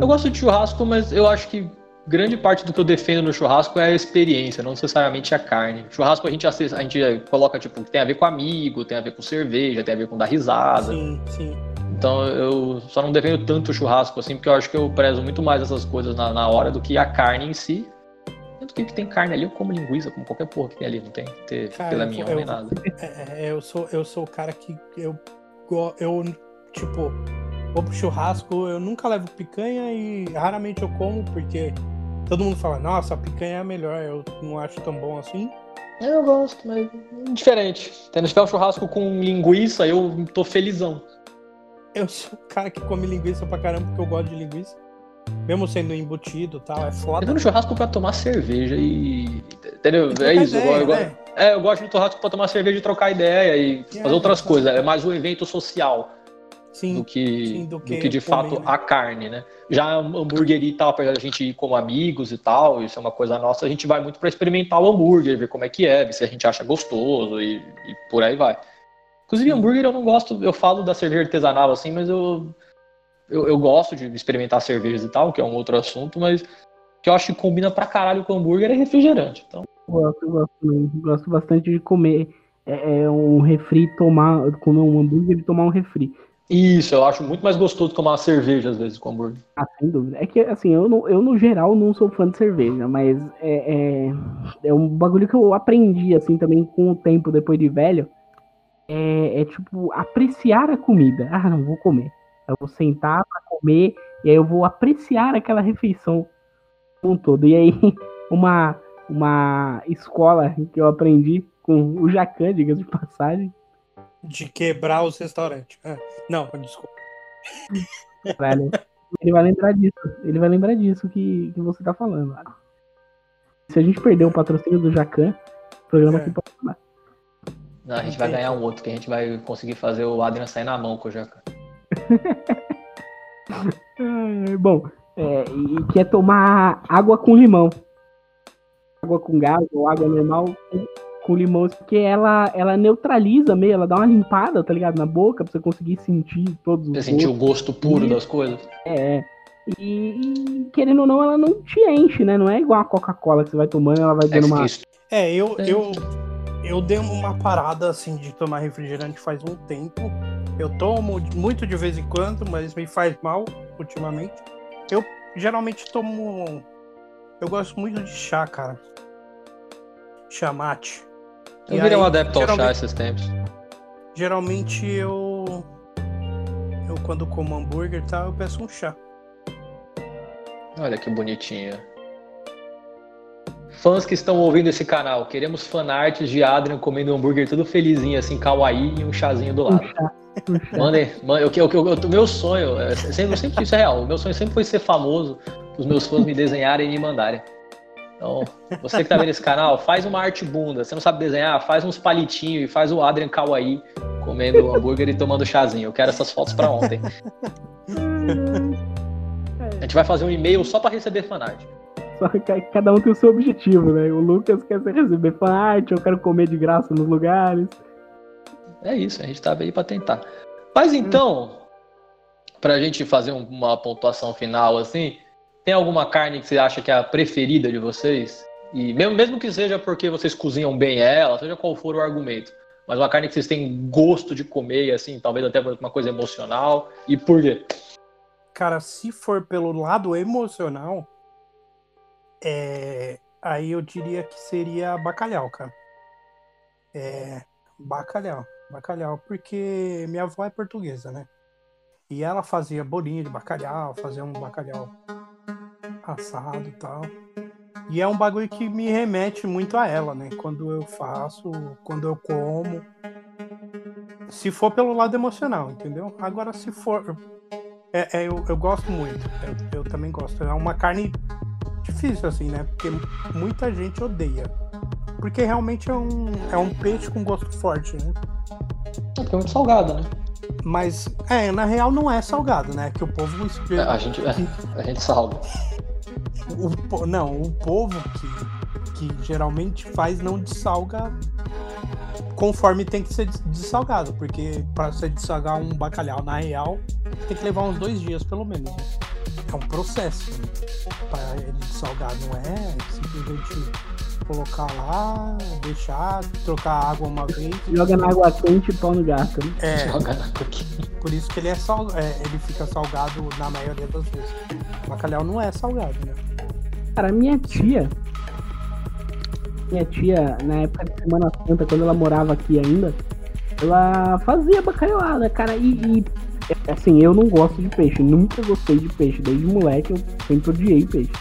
Eu gosto de churrasco, mas eu acho que grande parte do que eu defendo no churrasco é a experiência, não necessariamente a carne. Churrasco a gente, acessa- a gente coloca, tipo, tem a ver com amigo, tem a ver com cerveja, tem a ver com dar risada. Sim, sim. Então eu só não defendo tanto o churrasco assim, porque eu acho que eu prezo muito mais essas coisas na, na hora do que a carne em si. Tanto que o que tem carne ali, eu como linguiça, como qualquer porra que tem ali, não tem que ter Cara, eu- mignon eu- nem nada. [LAUGHS] É, é, eu sou eu sou o cara que eu eu tipo vou pro churrasco, eu nunca levo picanha e raramente eu como porque todo mundo fala, nossa, a picanha é a melhor, eu não acho tão bom assim. Eu gosto, mas diferente. Tendo tiver um churrasco com linguiça, eu tô felizão. Eu sou o cara que come linguiça pra caramba porque eu gosto de linguiça. Mesmo sendo embutido e tal, é Eu foda. vou no churrasco pra tomar cerveja e. Entendeu? É isso. eu ideia, eu né? É, eu gosto de churrasco pra tomar cerveja e trocar ideia e É, fazer outras exato. coisas. É mais um evento social Sim, do que, sim, do do que que, de comer, fato né? a carne, né? Já hambúrguer e tal, pra gente ir como amigos e tal, isso é uma coisa nossa, a gente vai muito pra experimentar o hambúrguer, ver como é que é, ver se a gente acha gostoso e, e por aí vai. Inclusive, hambúrguer eu não gosto, eu falo da cerveja artesanal assim, mas eu, eu, eu gosto de experimentar cervejas e tal, que é um outro assunto, mas que eu acho que combina pra caralho com hambúrguer é refrigerante. Então, Eu gosto, eu gosto. Gosto bastante de comer é, é, um refri, tomar, comer um hambúrguer e tomar um refri. Isso, eu acho muito mais gostoso tomar uma cerveja às vezes com hambúrguer. Ah, sem dúvida. É que, assim, eu, no, eu no geral não sou fã de cerveja, mas é, é, é um bagulho que eu aprendi, assim, também com o tempo, depois de velho. É, é, tipo, apreciar a comida. Ah, não, vou comer. Eu vou sentar pra comer e aí eu vou apreciar aquela refeição como um todo. E aí, [LAUGHS] uma, uma escola que eu aprendi com o Jacan, diga de passagem, de quebrar os restaurantes. Ah, não, desculpa. Velho, ele vai lembrar disso. Ele vai lembrar disso que, que você tá falando. Se a gente perder o patrocínio do Jacan, o programa É. aqui pode acabar. Não, a gente vai ganhar um outro, que a gente vai conseguir fazer o Adrian sair na mão com o Jacan. [LAUGHS] É, bom, é, e que é tomar água com limão. Água com gás ou água normal com, limão, porque ela, ela neutraliza meio, ela dá uma limpada, tá ligado? Na boca, pra você conseguir sentir todos os Você sentiu o gosto puro Isso. das coisas? É. E, e, querendo ou não, ela não te enche, né? Não é igual a Coca-Cola que você vai tomando, ela vai É dando uma. isso- É, eu, É. eu, eu dei uma parada assim de tomar refrigerante faz um tempo. Eu tomo muito de vez em quando, mas me faz mal ultimamente. Eu geralmente tomo. Eu gosto muito de chá, cara. chamate. Eu E virei um aí, adepto ao chá geralmente- esses tempos. Geralmente eu. Eu quando como hambúrguer e tal, eu peço um chá. Olha que bonitinha. Fãs que estão ouvindo esse canal, queremos fanarts de Adrian comendo um hambúrguer tudo felizinho, assim, kawaii e um chazinho do Um lado. Um. Mandem, mandem, eu, eu, eu, eu- meu sonho, é, sempre, sempre isso é real, o meu sonho sempre foi ser famoso, os meus fãs me desenharem e me mandarem. Então, você que tá vendo esse canal, faz uma arte bunda. Você não sabe desenhar? Faz uns palitinhos e faz o Adrian Kawaii comendo [LAUGHS] hambúrguer e tomando chazinho. Eu quero essas fotos pra ontem. A gente vai fazer um e-mail só pra receber fanart. Só que cada um tem o seu objetivo, né? O Lucas quer receber fanart, eu quero comer de graça nos lugares. É isso, a gente tá aí pra tentar. Mas então, pra gente fazer um- uma pontuação final assim, tem alguma carne que você acha que é a preferida de vocês? E mesmo, mesmo que seja porque vocês cozinham bem ela, seja qual for o argumento, mas uma carne que vocês têm gosto de comer, assim, talvez até por uma coisa emocional. E por quê? Cara, se for pelo lado emocional, é... aí eu diria que seria bacalhau, cara. É. Bacalhau. Bacalhau, porque minha avó é portuguesa, né? E ela fazia bolinho de bacalhau, fazia um bacalhau assado e tal. E é um bagulho que me remete muito a ela, né? Quando eu faço, quando eu como. Se for pelo lado emocional, entendeu? Agora, se for é, é, eu, eu gosto muito. Eu, eu também gosto. É uma carne difícil, assim, né? Porque muita gente odeia. Porque realmente é um, é um peixe com gosto forte, né? Porque é muito salgado, né? Mas, é, na real não é salgado, né? Que o povo. É, A gente, a gente salga. O, não, o povo que, que geralmente faz não dessalga conforme tem que ser des- dessalgado. Porque para você dessalgar um bacalhau na real, tem que levar uns dois dias pelo menos. É um processo né? para ele dessalgar, não é simplesmente colocar lá, deixar, trocar água uma vez. Joga na água quente e pau no gato, né? É, Joga na coquinha. por isso que ele é sal, é, ele fica salgado na maioria das vezes. O bacalhau não é salgado, né? Cara, minha tia. Minha tia, na época de Semana Santa, quando ela morava aqui ainda, ela fazia bacalhauada, cara. E, e, assim, eu não gosto de peixe, nunca gostei de peixe. Desde moleque eu sempre odiei peixe.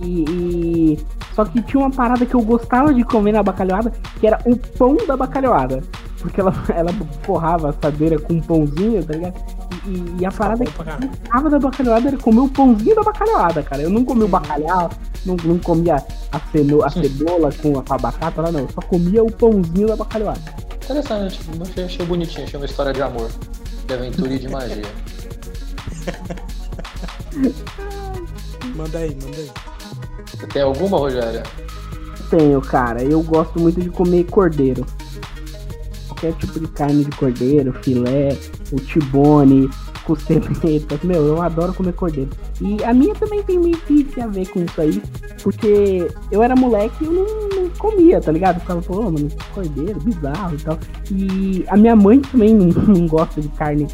E, e- Só que tinha uma parada que eu gostava de comer na bacalhauada, que era o pão da bacalhauada. Porque ela, [LAUGHS] ela forrava a assadeira com um pãozinho, tá ligado? E, e- e a parada Bom pra que caralho. gostava da bacalhauada era comer o pãozinho da bacalhauada, cara. Eu não comia o bacalhau, não, não comia a, ceno, a cebola com a, com a batata, lá, não. Eu só comia o pãozinho da bacalhauada. Interessante, achei, achei bonitinho, achei uma história de amor, de aventura e de magia. [LAUGHS] Manda aí, manda aí. Você tem alguma, Rogério? Tenho, cara. Eu gosto muito de comer cordeiro. Qualquer tipo de carne de cordeiro, filé, o tibone, costeletas. Meu, eu adoro comer cordeiro. E a minha também tem meio que a ver com isso aí. Porque eu era moleque e eu não, não comia, tá ligado? Eu ficava, pô, mano, cordeiro, bizarro e tal. E a minha mãe também [LAUGHS] não, gosta de carne.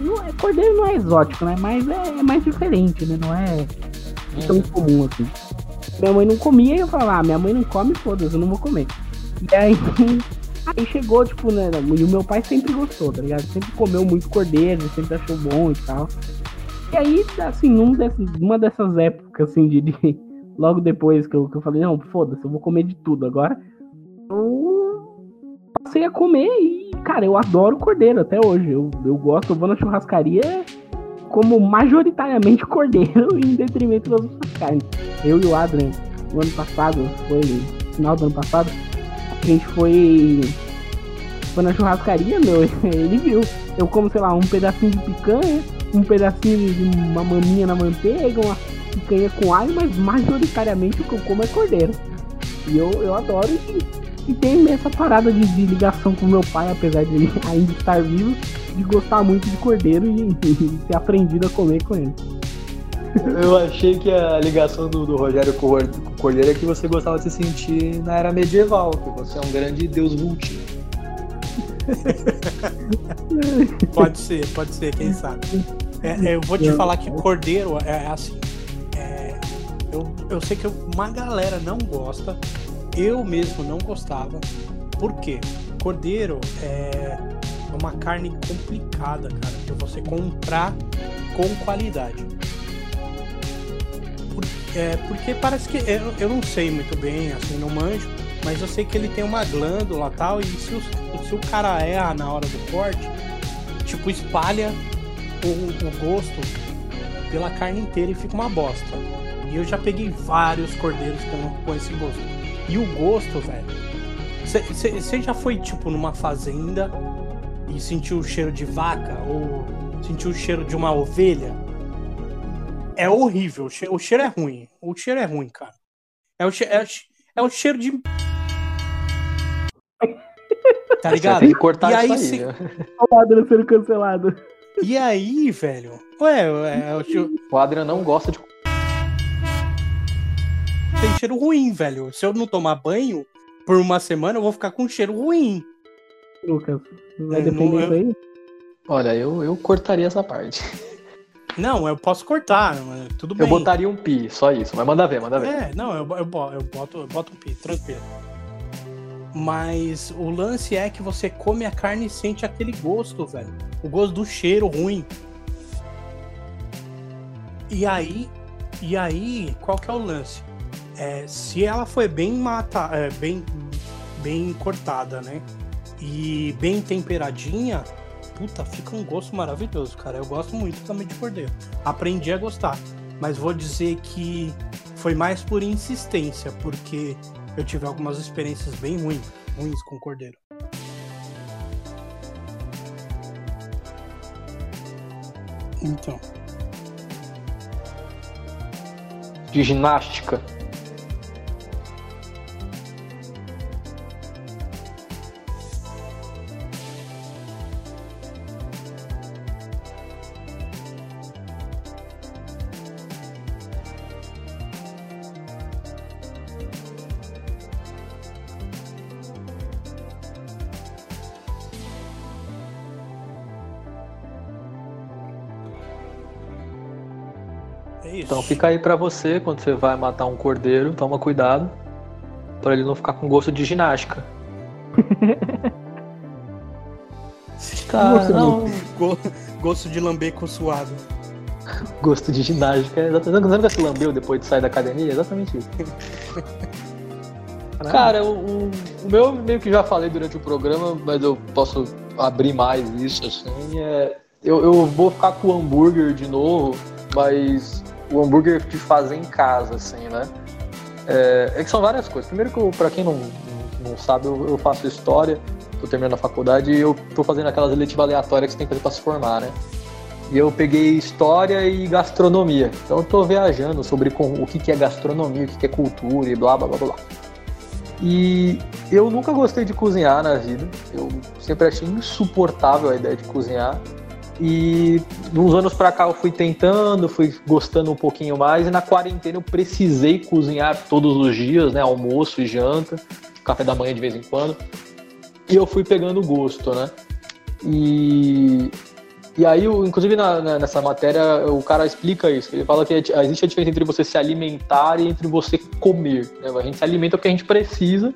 Não é- cordeiro não é exótico, né? Mas é, é mais diferente, né? Não é tão comum assim. Minha mãe não comia e eu falava, ah, minha mãe não come, foda-se, eu não vou comer. E aí, [LAUGHS] aí chegou, tipo, né? E o meu pai sempre gostou, tá ligado? Sempre comeu muito cordeiro, sempre achou bom e tal. E aí, assim, num desses, numa dessas épocas, assim, de, de- [LAUGHS] logo depois que eu, que eu falei, não, foda-se, eu vou comer de tudo agora. Eu passei a comer e, cara, eu adoro cordeiro até hoje. Eu, eu gosto, eu vou na churrascaria como majoritariamente cordeiro em detrimento das outras carnes. Eu e o Adrian, no ano passado, foi final do ano passado, a gente foi foi na churrascaria, meu, [LAUGHS] ele viu. Eu como, sei lá, um pedacinho de picanha, um pedacinho de uma maminha na manteiga, uma picanha com alho, mas majoritariamente o que eu como é cordeiro. E eu, eu adoro e, e tem essa parada de, de ligação com meu pai, apesar de ele [LAUGHS] ainda estar vivo, de gostar muito de cordeiro e, [LAUGHS] e ter aprendido a comer com ele. Eu achei que a ligação do, do Rogério com o Cor- com o Cordeiro é que você gostava de se sentir na era medieval, que você é um grande deus vultinho. [LAUGHS] Pode ser, pode ser, quem sabe. É, é, eu vou te falar que cordeiro é assim. é, eu, eu sei que uma galera não gosta. Eu mesmo não gostava. Por quê? Cordeiro é uma carne complicada, cara, de você comprar com qualidade. Por, é, porque parece que. Eu, eu não sei muito bem, assim, não manjo, mas eu sei que ele tem uma glândula tal, e se o, se o cara erra na hora do corte, tipo, espalha o, o gosto pela carne inteira e fica uma bosta. E eu já peguei vários cordeiros com, com esse gosto. E o gosto, velho. Você já foi, tipo, numa fazenda e sentiu o cheiro de vaca? Ou sentiu o cheiro de uma ovelha? É horrível. O cheiro, o cheiro é ruim. O cheiro é ruim, cara. É o, cheiro, é, é o cheiro de. Tá ligado? Tem que cortar e aí, isso aí. se... né? O Adriano sendo cancelado. E aí, velho? Ué, é, o cheiro- O Adrian não gosta de. Tem cheiro ruim, velho. Se eu não tomar banho por uma semana, eu vou ficar com cheiro ruim. Lucas, vai É, defender não, isso aí? Olha, eu, eu cortaria essa parte. [LAUGHS] Não, eu posso cortar, tudo bem. Eu botaria um pi, só isso. Mas manda ver, manda ver. É, não, eu, eu, eu boto, eu boto um pi, tranquilo. Mas o lance é que você come a carne e sente aquele gosto, velho. O gosto do cheiro ruim. E aí, e aí, qual que é o lance? É, se ela foi bem mata, é, bem, bem cortada, né? E bem temperadinha, puta, fica um gosto maravilhoso, cara. Eu gosto muito também de cordeiro. Aprendi a gostar. Mas vou dizer que foi mais por insistência, porque eu tive algumas experiências bem ruins, ruins com cordeiro. Então, De ginástica. Fica aí pra você, quando você vai matar um cordeiro, toma cuidado. Pra ele não ficar com gosto de ginástica. [LAUGHS] Tá, Gosto não, Go- gosto de lambeco suado. [LAUGHS] gosto de ginástica. é Exatamente. Você nunca se lambeu depois de sair da academia? É Exatamente isso. [LAUGHS] Cara, o, o- o meu meio que já falei durante o programa, mas eu posso abrir mais isso, assim. É, eu, eu vou ficar com o hambúrguer de novo, mas o hambúrguer de fazer em casa, assim, né? É, é que são várias coisas. Primeiro que, pra quem não, não sabe, eu, eu faço história, tô terminando a faculdade e eu tô fazendo aquelas eletivas aleatórias que você tem que fazer pra se formar, né? E eu peguei história e gastronomia. Então eu tô viajando sobre com- o que que é gastronomia, o que que é cultura e blá blá blá blá. E eu nunca gostei de cozinhar na vida. Eu sempre achei insuportável a ideia de cozinhar. E de uns anos pra cá eu fui tentando, fui gostando um pouquinho mais. E na quarentena eu precisei cozinhar todos os dias, né? Almoço e janta, café da manhã de vez em quando. E eu fui pegando gosto, né? E, e aí, o- inclusive na- na- nessa matéria, o cara explica isso. Ele fala que existe a diferença entre você se alimentar e entre você comer. né? A gente se alimenta porque a gente precisa,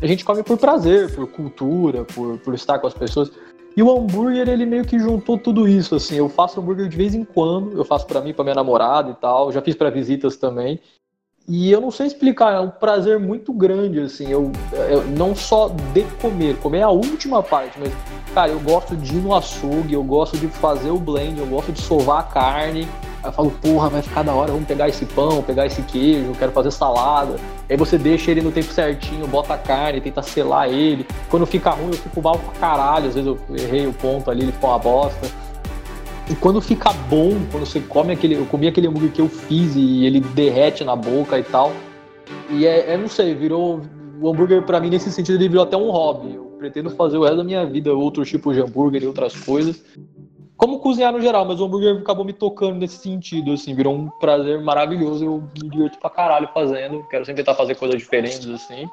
a gente come por prazer, por cultura, por, por estar com as pessoas. E o hambúrguer, ele meio que juntou tudo isso, assim. Eu faço hambúrguer de vez em quando, eu faço pra mim, pra minha namorada e tal. Já fiz pra visitas também. E eu não sei explicar, é um prazer muito grande, assim. Eu, eu não só de comer, comer é a última parte, mas, cara, eu gosto de ir no açougue, eu gosto de fazer o blend, eu gosto de sovar a carne. Aí eu falo, porra, vai ficar da hora, vamos pegar esse pão, pegar esse queijo, quero fazer salada. Aí você deixa ele no tempo certinho, bota a carne, tenta selar ele. Quando fica ruim, eu fico mal pra caralho. Às vezes eu errei o ponto ali, ele ficou uma bosta. E quando fica bom, quando você come aquele. Eu comi aquele hambúrguer que eu fiz e ele derrete na boca e tal. E é, é não sei, virou. O hambúrguer pra mim, nesse sentido, ele virou até um hobby. Eu pretendo fazer o resto da minha vida outros tipos de hambúrguer e outras coisas. Como cozinhar no geral, mas o hambúrguer acabou me tocando nesse sentido, assim, virou um prazer maravilhoso. Eu me diverto pra caralho fazendo. Quero sempre tentar fazer coisas diferentes, assim.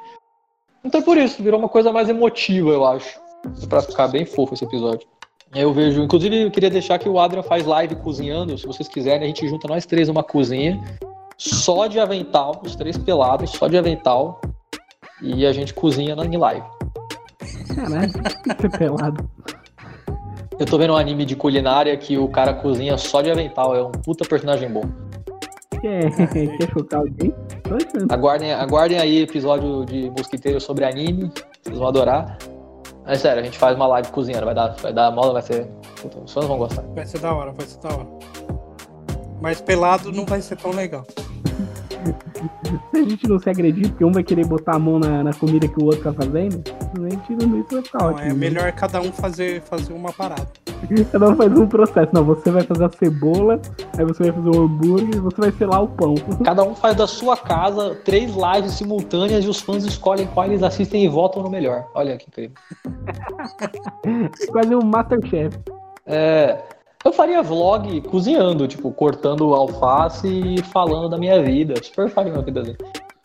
Então por isso, virou uma coisa mais emotiva, eu acho. Pra ficar bem fofo esse episódio. Eu vejo, inclusive, eu queria deixar que o Adrian faz live cozinhando. Se vocês quiserem, a gente junta nós três numa cozinha. Só de avental, os três pelados, só de avental. e a gente cozinha na live. Caralho, [LAUGHS] você pelado. Eu tô vendo um anime de culinária que o cara cozinha só de avental, é um puta personagem bom. Quer, [LAUGHS] quer chocar alguém? Aguardem, aguardem aí episódio de Mosquiteiro sobre anime, vocês vão adorar. Mas sério, a gente faz uma live cozinhando, vai dar, vai dar moda, vai ser. Os fãs vão gostar. Vai ser da hora, vai ser da hora. Mas pelado não vai ser tão legal. Se a gente não se agredir, porque um vai querer botar a mão na, na comida que o outro tá fazendo, a gente não isso vai ficar Não, ótimo. é né? melhor cada um fazer, fazer uma parada. Cada um faz um processo. Não, você vai fazer a cebola, aí você vai fazer o hambúrguer e você vai selar o pão. [LAUGHS] Cada um faz da sua casa três lives simultâneas e os fãs escolhem qual eles assistem e votam no melhor. Olha que incrível. Quase um Masterchef. É, eu faria vlog cozinhando, tipo, cortando alface e falando da minha vida. Super faria uma vida dele.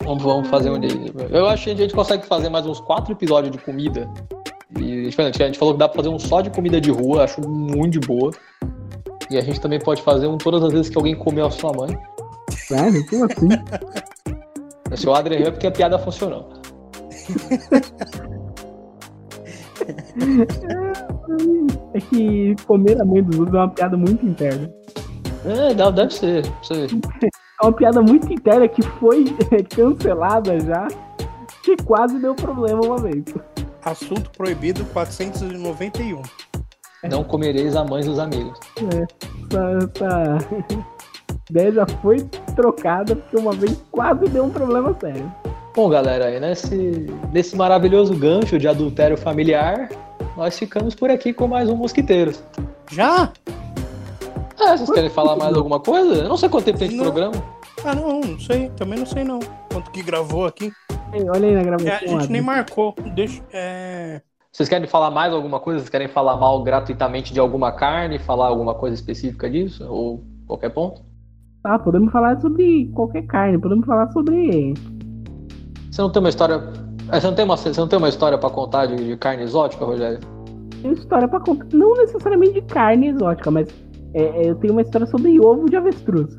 Vamos, fazer um dia. Eu acho que a gente consegue fazer mais uns quatro episódios de comida. E tipo, a gente falou que dá pra fazer um só de comida de rua, acho muito de boa. E a gente também pode fazer um todas as vezes que alguém comeu a sua mãe. Velho, como assim? [LAUGHS] Se o Adrian é porque a piada funcionou. [LAUGHS] É que comer a mãe dos outros é uma piada muito interna. É, dá- deve ser. não sei. É uma piada muito interna que foi [LAUGHS] cancelada já, que quase deu problema uma vez. Assunto proibido 491. Não comereis a mãe dos amigos. Essa, essa [LAUGHS] ideia já foi trocada porque uma vez quase deu um problema sério. Bom, galera, aí nesse, nesse maravilhoso gancho de adultério familiar, nós ficamos por aqui com mais um Mosquiteiros. Já? Ah, vocês querem falar mais alguma coisa? Eu não sei quanto tempo tem de Não. programa. Ah, não, não sei. Também não sei não. Quanto que gravou aqui. Ei, olha aí na É, gravação. a gente nem marcou. Deixa. É. Vocês querem falar mais alguma coisa? Vocês querem falar mal gratuitamente de alguma carne? Falar alguma coisa específica disso? Ou qualquer ponto? Tá, podemos falar sobre qualquer carne, podemos falar sobre. Você não tem uma história. Eh, Você não tem uma, você não tem uma história pra contar de, de carne exótica, Rogério? Tem história pra contar. Não necessariamente de carne exótica, mas é, é, eu tenho uma história sobre ovo de avestruz.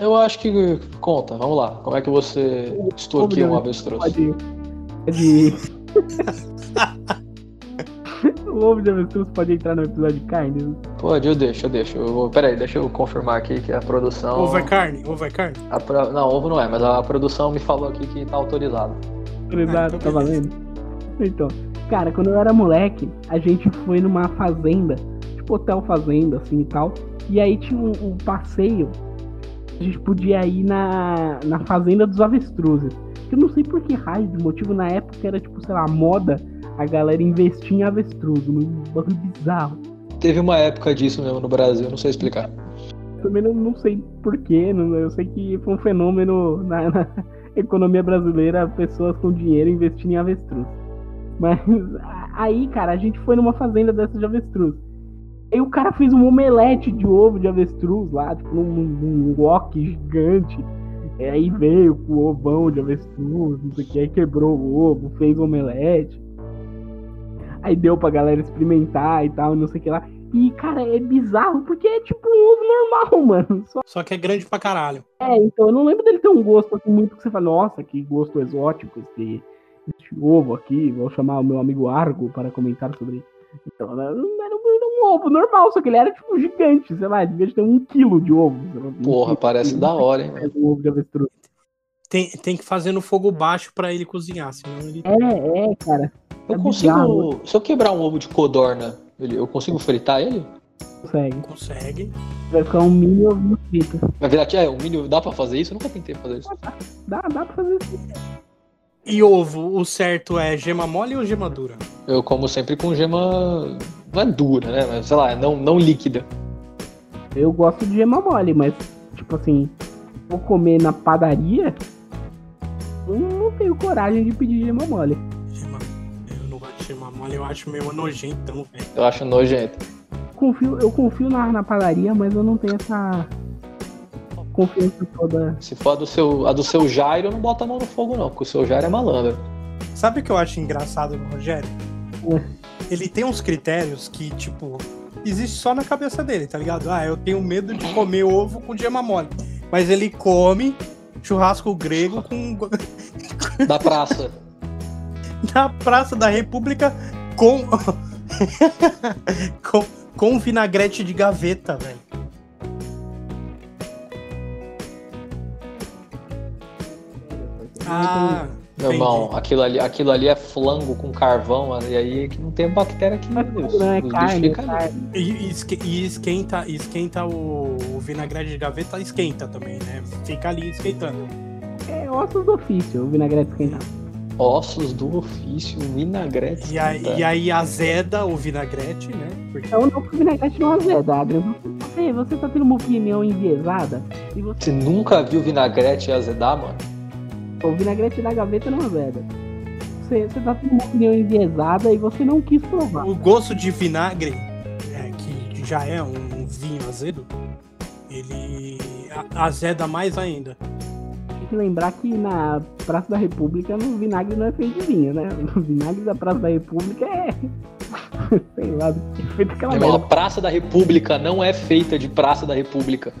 Eu acho que. Conta, vamos lá. Como é que você extorquiu um avestruz? Pode. Pode. [LAUGHS] o ovo de avestruz pode entrar no episódio de carne. Pode, eu deixo, eu deixo. Eu vou, peraí, deixa eu confirmar aqui que a produção. Ovo é carne? Ovo é carne? a pro- Não, ovo não é, mas a produção me falou aqui que tá autorizado. Exato, então tá valendo? Então, cara, quando eu era moleque, a gente foi numa fazenda, tipo hotel fazenda, assim e tal. E aí tinha um, um passeio. A gente podia ir na, na fazenda dos avestruzes. Que eu não sei por que raio de motivo na época era, tipo, sei lá, moda a galera investir em avestruz. Um bagulho bizarro. Teve uma época disso mesmo no Brasil, não sei explicar. Também não, não sei porquê, eu sei que foi um fenômeno na, na economia brasileira, pessoas com dinheiro investindo em avestruz. Mas aí, cara, a gente foi numa fazenda dessas de avestruz. Aí o cara fez um omelete de ovo de avestruz lá, tipo, num, num wok gigante. E aí veio com o ovão de avestruz, não sei o que, aí quebrou o ovo, fez omelete. Aí deu pra galera experimentar e tal, não sei o que lá. E, cara, é bizarro porque é tipo um ovo normal, [LAUGHS] mano. Só Só que é grande pra caralho. é, então eu não lembro dele ter um gosto assim muito que você fala, nossa, que gosto exótico esse, esse ovo aqui. Vou chamar o meu amigo Argo para comentar sobre. Então, era, era um, era um ovo normal, só que ele era tipo gigante, sei lá, devia ter um quilo de ovo. um Porra, quilo, parece da hora, hein? é Um ovo de avestruz. Tem, tem que fazer no fogo baixo pra ele cozinhar, senão ele. É, é, cara, Eu É consigo. bizarro. Se eu quebrar um ovo de codorna, ele- eu consigo fritar ele? consegue. Consegue. Vai ficar um mini ovo frito. Vai virar aqui, é, um mini. Dá pra fazer isso? Eu nunca tentei fazer isso. Dá, dá pra fazer isso. E ovo, o certo é gema mole ou gema dura? Eu como sempre com gema. Não é dura, né? Mas sei lá, não, não líquida. Eu gosto de gema mole, mas, tipo assim, vou comer na padaria, eu não tenho coragem de pedir gema mole. Gema mole, eu acho meio nojentão, velho. Eu acho nojento. confio, eu confio na, na padaria, mas eu não tenho essa confiança toda. Se for a do seu, a do seu Jairo, eu não bota a mão no fogo, não, porque o seu Jairo é malandro. Sabe o que eu acho engraçado no Rogério? É. Ele tem uns critérios que, tipo, existe só na cabeça dele, tá ligado? Ah, eu tenho medo de comer ovo com gema mole. Mas ele come churrasco grego com. Da praça. [LAUGHS] [LAUGHS] na Praça da República com. [LAUGHS] com, com vinagrete de gaveta, velho. Ah, Meu entendi. irmão, aquilo ali, aquilo ali é flango com carvão, e aí que não tem bactéria aqui, meu Deus. Não é carne, é ali. carne. E, esque- esquenta, esquenta o, o vinagrete de gaveta, esquenta também, né? Fica ali esquentando. É ossos do ofício, o vinagrete esquentado. Ossos do ofício, vinagrete. E aí, tá? e aí azeda o vinagrete, né? Porque Então não o vinagrete não azeda, Adrian. Você, você tá tendo uma opinião enviesada e você, Você nunca viu vinagrete azedar, mano? o vinagrete da gaveta não azeda. Você, você tá tendo uma opinião enviesada e você não quis provar. o gosto de vinagre, é, que já é um, um vinho azedo, ele a- azeda mais ainda. Que lembrar que na Praça da República o vinagre não é feito de vinho, né? O vinagre da Praça da República é. [LAUGHS] Sei lá, é feito aquela irmão, a. Praça da República não é feita de Praça da República.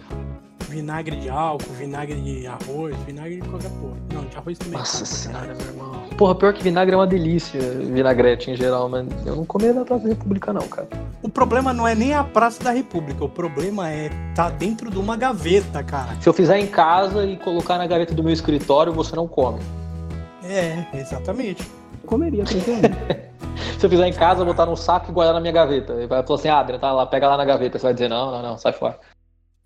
Vinagre de álcool, vinagre de arroz, vinagre de qualquer porra. Não, de arroz também. Nossa senhora, meu irmão. Porra, pior que vinagre é uma delícia, vinagrete em geral, mas eu não comeria da Praça da República, não, cara. O problema não é nem a Praça da República, o problema é tá dentro de uma gaveta, cara. Se eu fizer em casa e colocar na gaveta do meu escritório, você não come. É, exatamente. Eu comeria tranquilamente. [LAUGHS] Se eu fizer em casa, botar num saco e guardar na minha gaveta. E vai falar assim, ah, Adrian, tá lá, pega lá na gaveta. Você vai dizer, não, não, não, sai fora.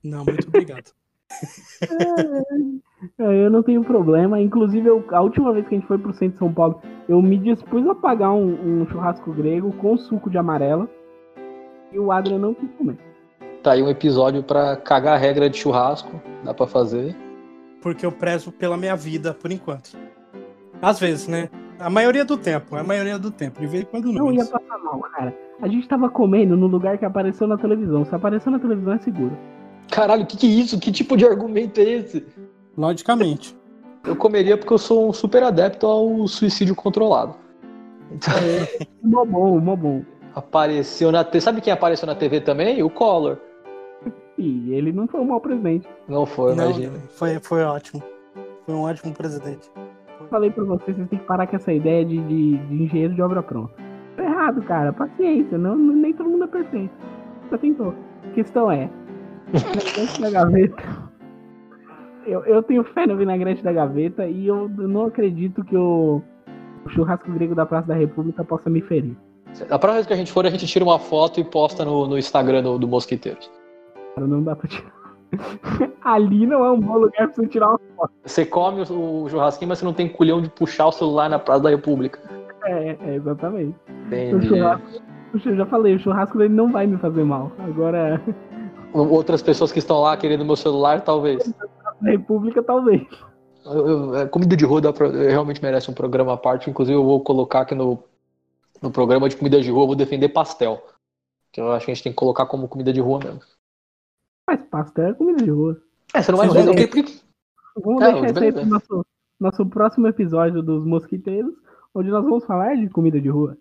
Não, muito obrigado. [LAUGHS] É, Eu não tenho problema. Inclusive, eu- a última vez que a gente foi pro centro de São Paulo, eu me dispus a pagar um, um churrasco grego com suco de amarela. E o Adrian não quis comer. Tá aí um episódio pra cagar a regra de churrasco. Dá pra fazer. Porque eu prezo pela minha vida, por enquanto. Às vezes, né? A maioria do tempo, a maioria do tempo. De vez em quando não. Não ia passar mal, cara. A gente tava comendo no lugar que apareceu na televisão. Se apareceu na televisão, é seguro. Caralho, o que, que é isso? Que tipo de argumento é esse? Logicamente. Eu comeria porque eu sou um super adepto ao suicídio controlado. Então, Mó bom, mó bom. apareceu na TV. Sabe quem apareceu na TV também? O Collor. E ele não foi um mau presidente. Não foi, Não, imagina. foi, foi ótimo. Foi um ótimo presidente. Falei pra vocês, vocês têm que parar com essa ideia de, de, de engenheiro de obra pronta. Tá errado, cara. Paciência. Não, nem todo mundo é perfeito. Já tentou. A questão é. Vinagrete da gaveta. Eu, eu tenho fé no vinagrete da gaveta e eu não acredito que o, o churrasco grego da Praça da República possa me ferir. A próxima vez que a gente for, a gente tira uma foto e posta no, no Instagram do, do Mosquiteiros. Cara, não dá pra tirar. [LAUGHS] Ali não é um bom lugar pra você tirar uma foto. Você come o, o churrasquinho, mas você não tem culhão de puxar o celular na Praça da República. É, é exatamente. O Entendi. churrasco, eu já falei, o churrasco dele não vai me fazer mal. Agora, Outras pessoas que estão lá querendo meu celular, talvez. a República talvez. Eu- eu- é, comida de rua pra- realmente merece um programa à parte. Inclusive, eu vou colocar aqui no, no programa de comida de rua, eu vou defender pastel. Que eu acho que a gente tem que colocar como comida de rua mesmo. Mas pastel é comida de rua. É, você não vai quê? Porque Vamos É, deixar isso aí beleza. pro nosso, nosso próximo episódio dos Mosquiteiros, onde nós vamos falar de comida de rua.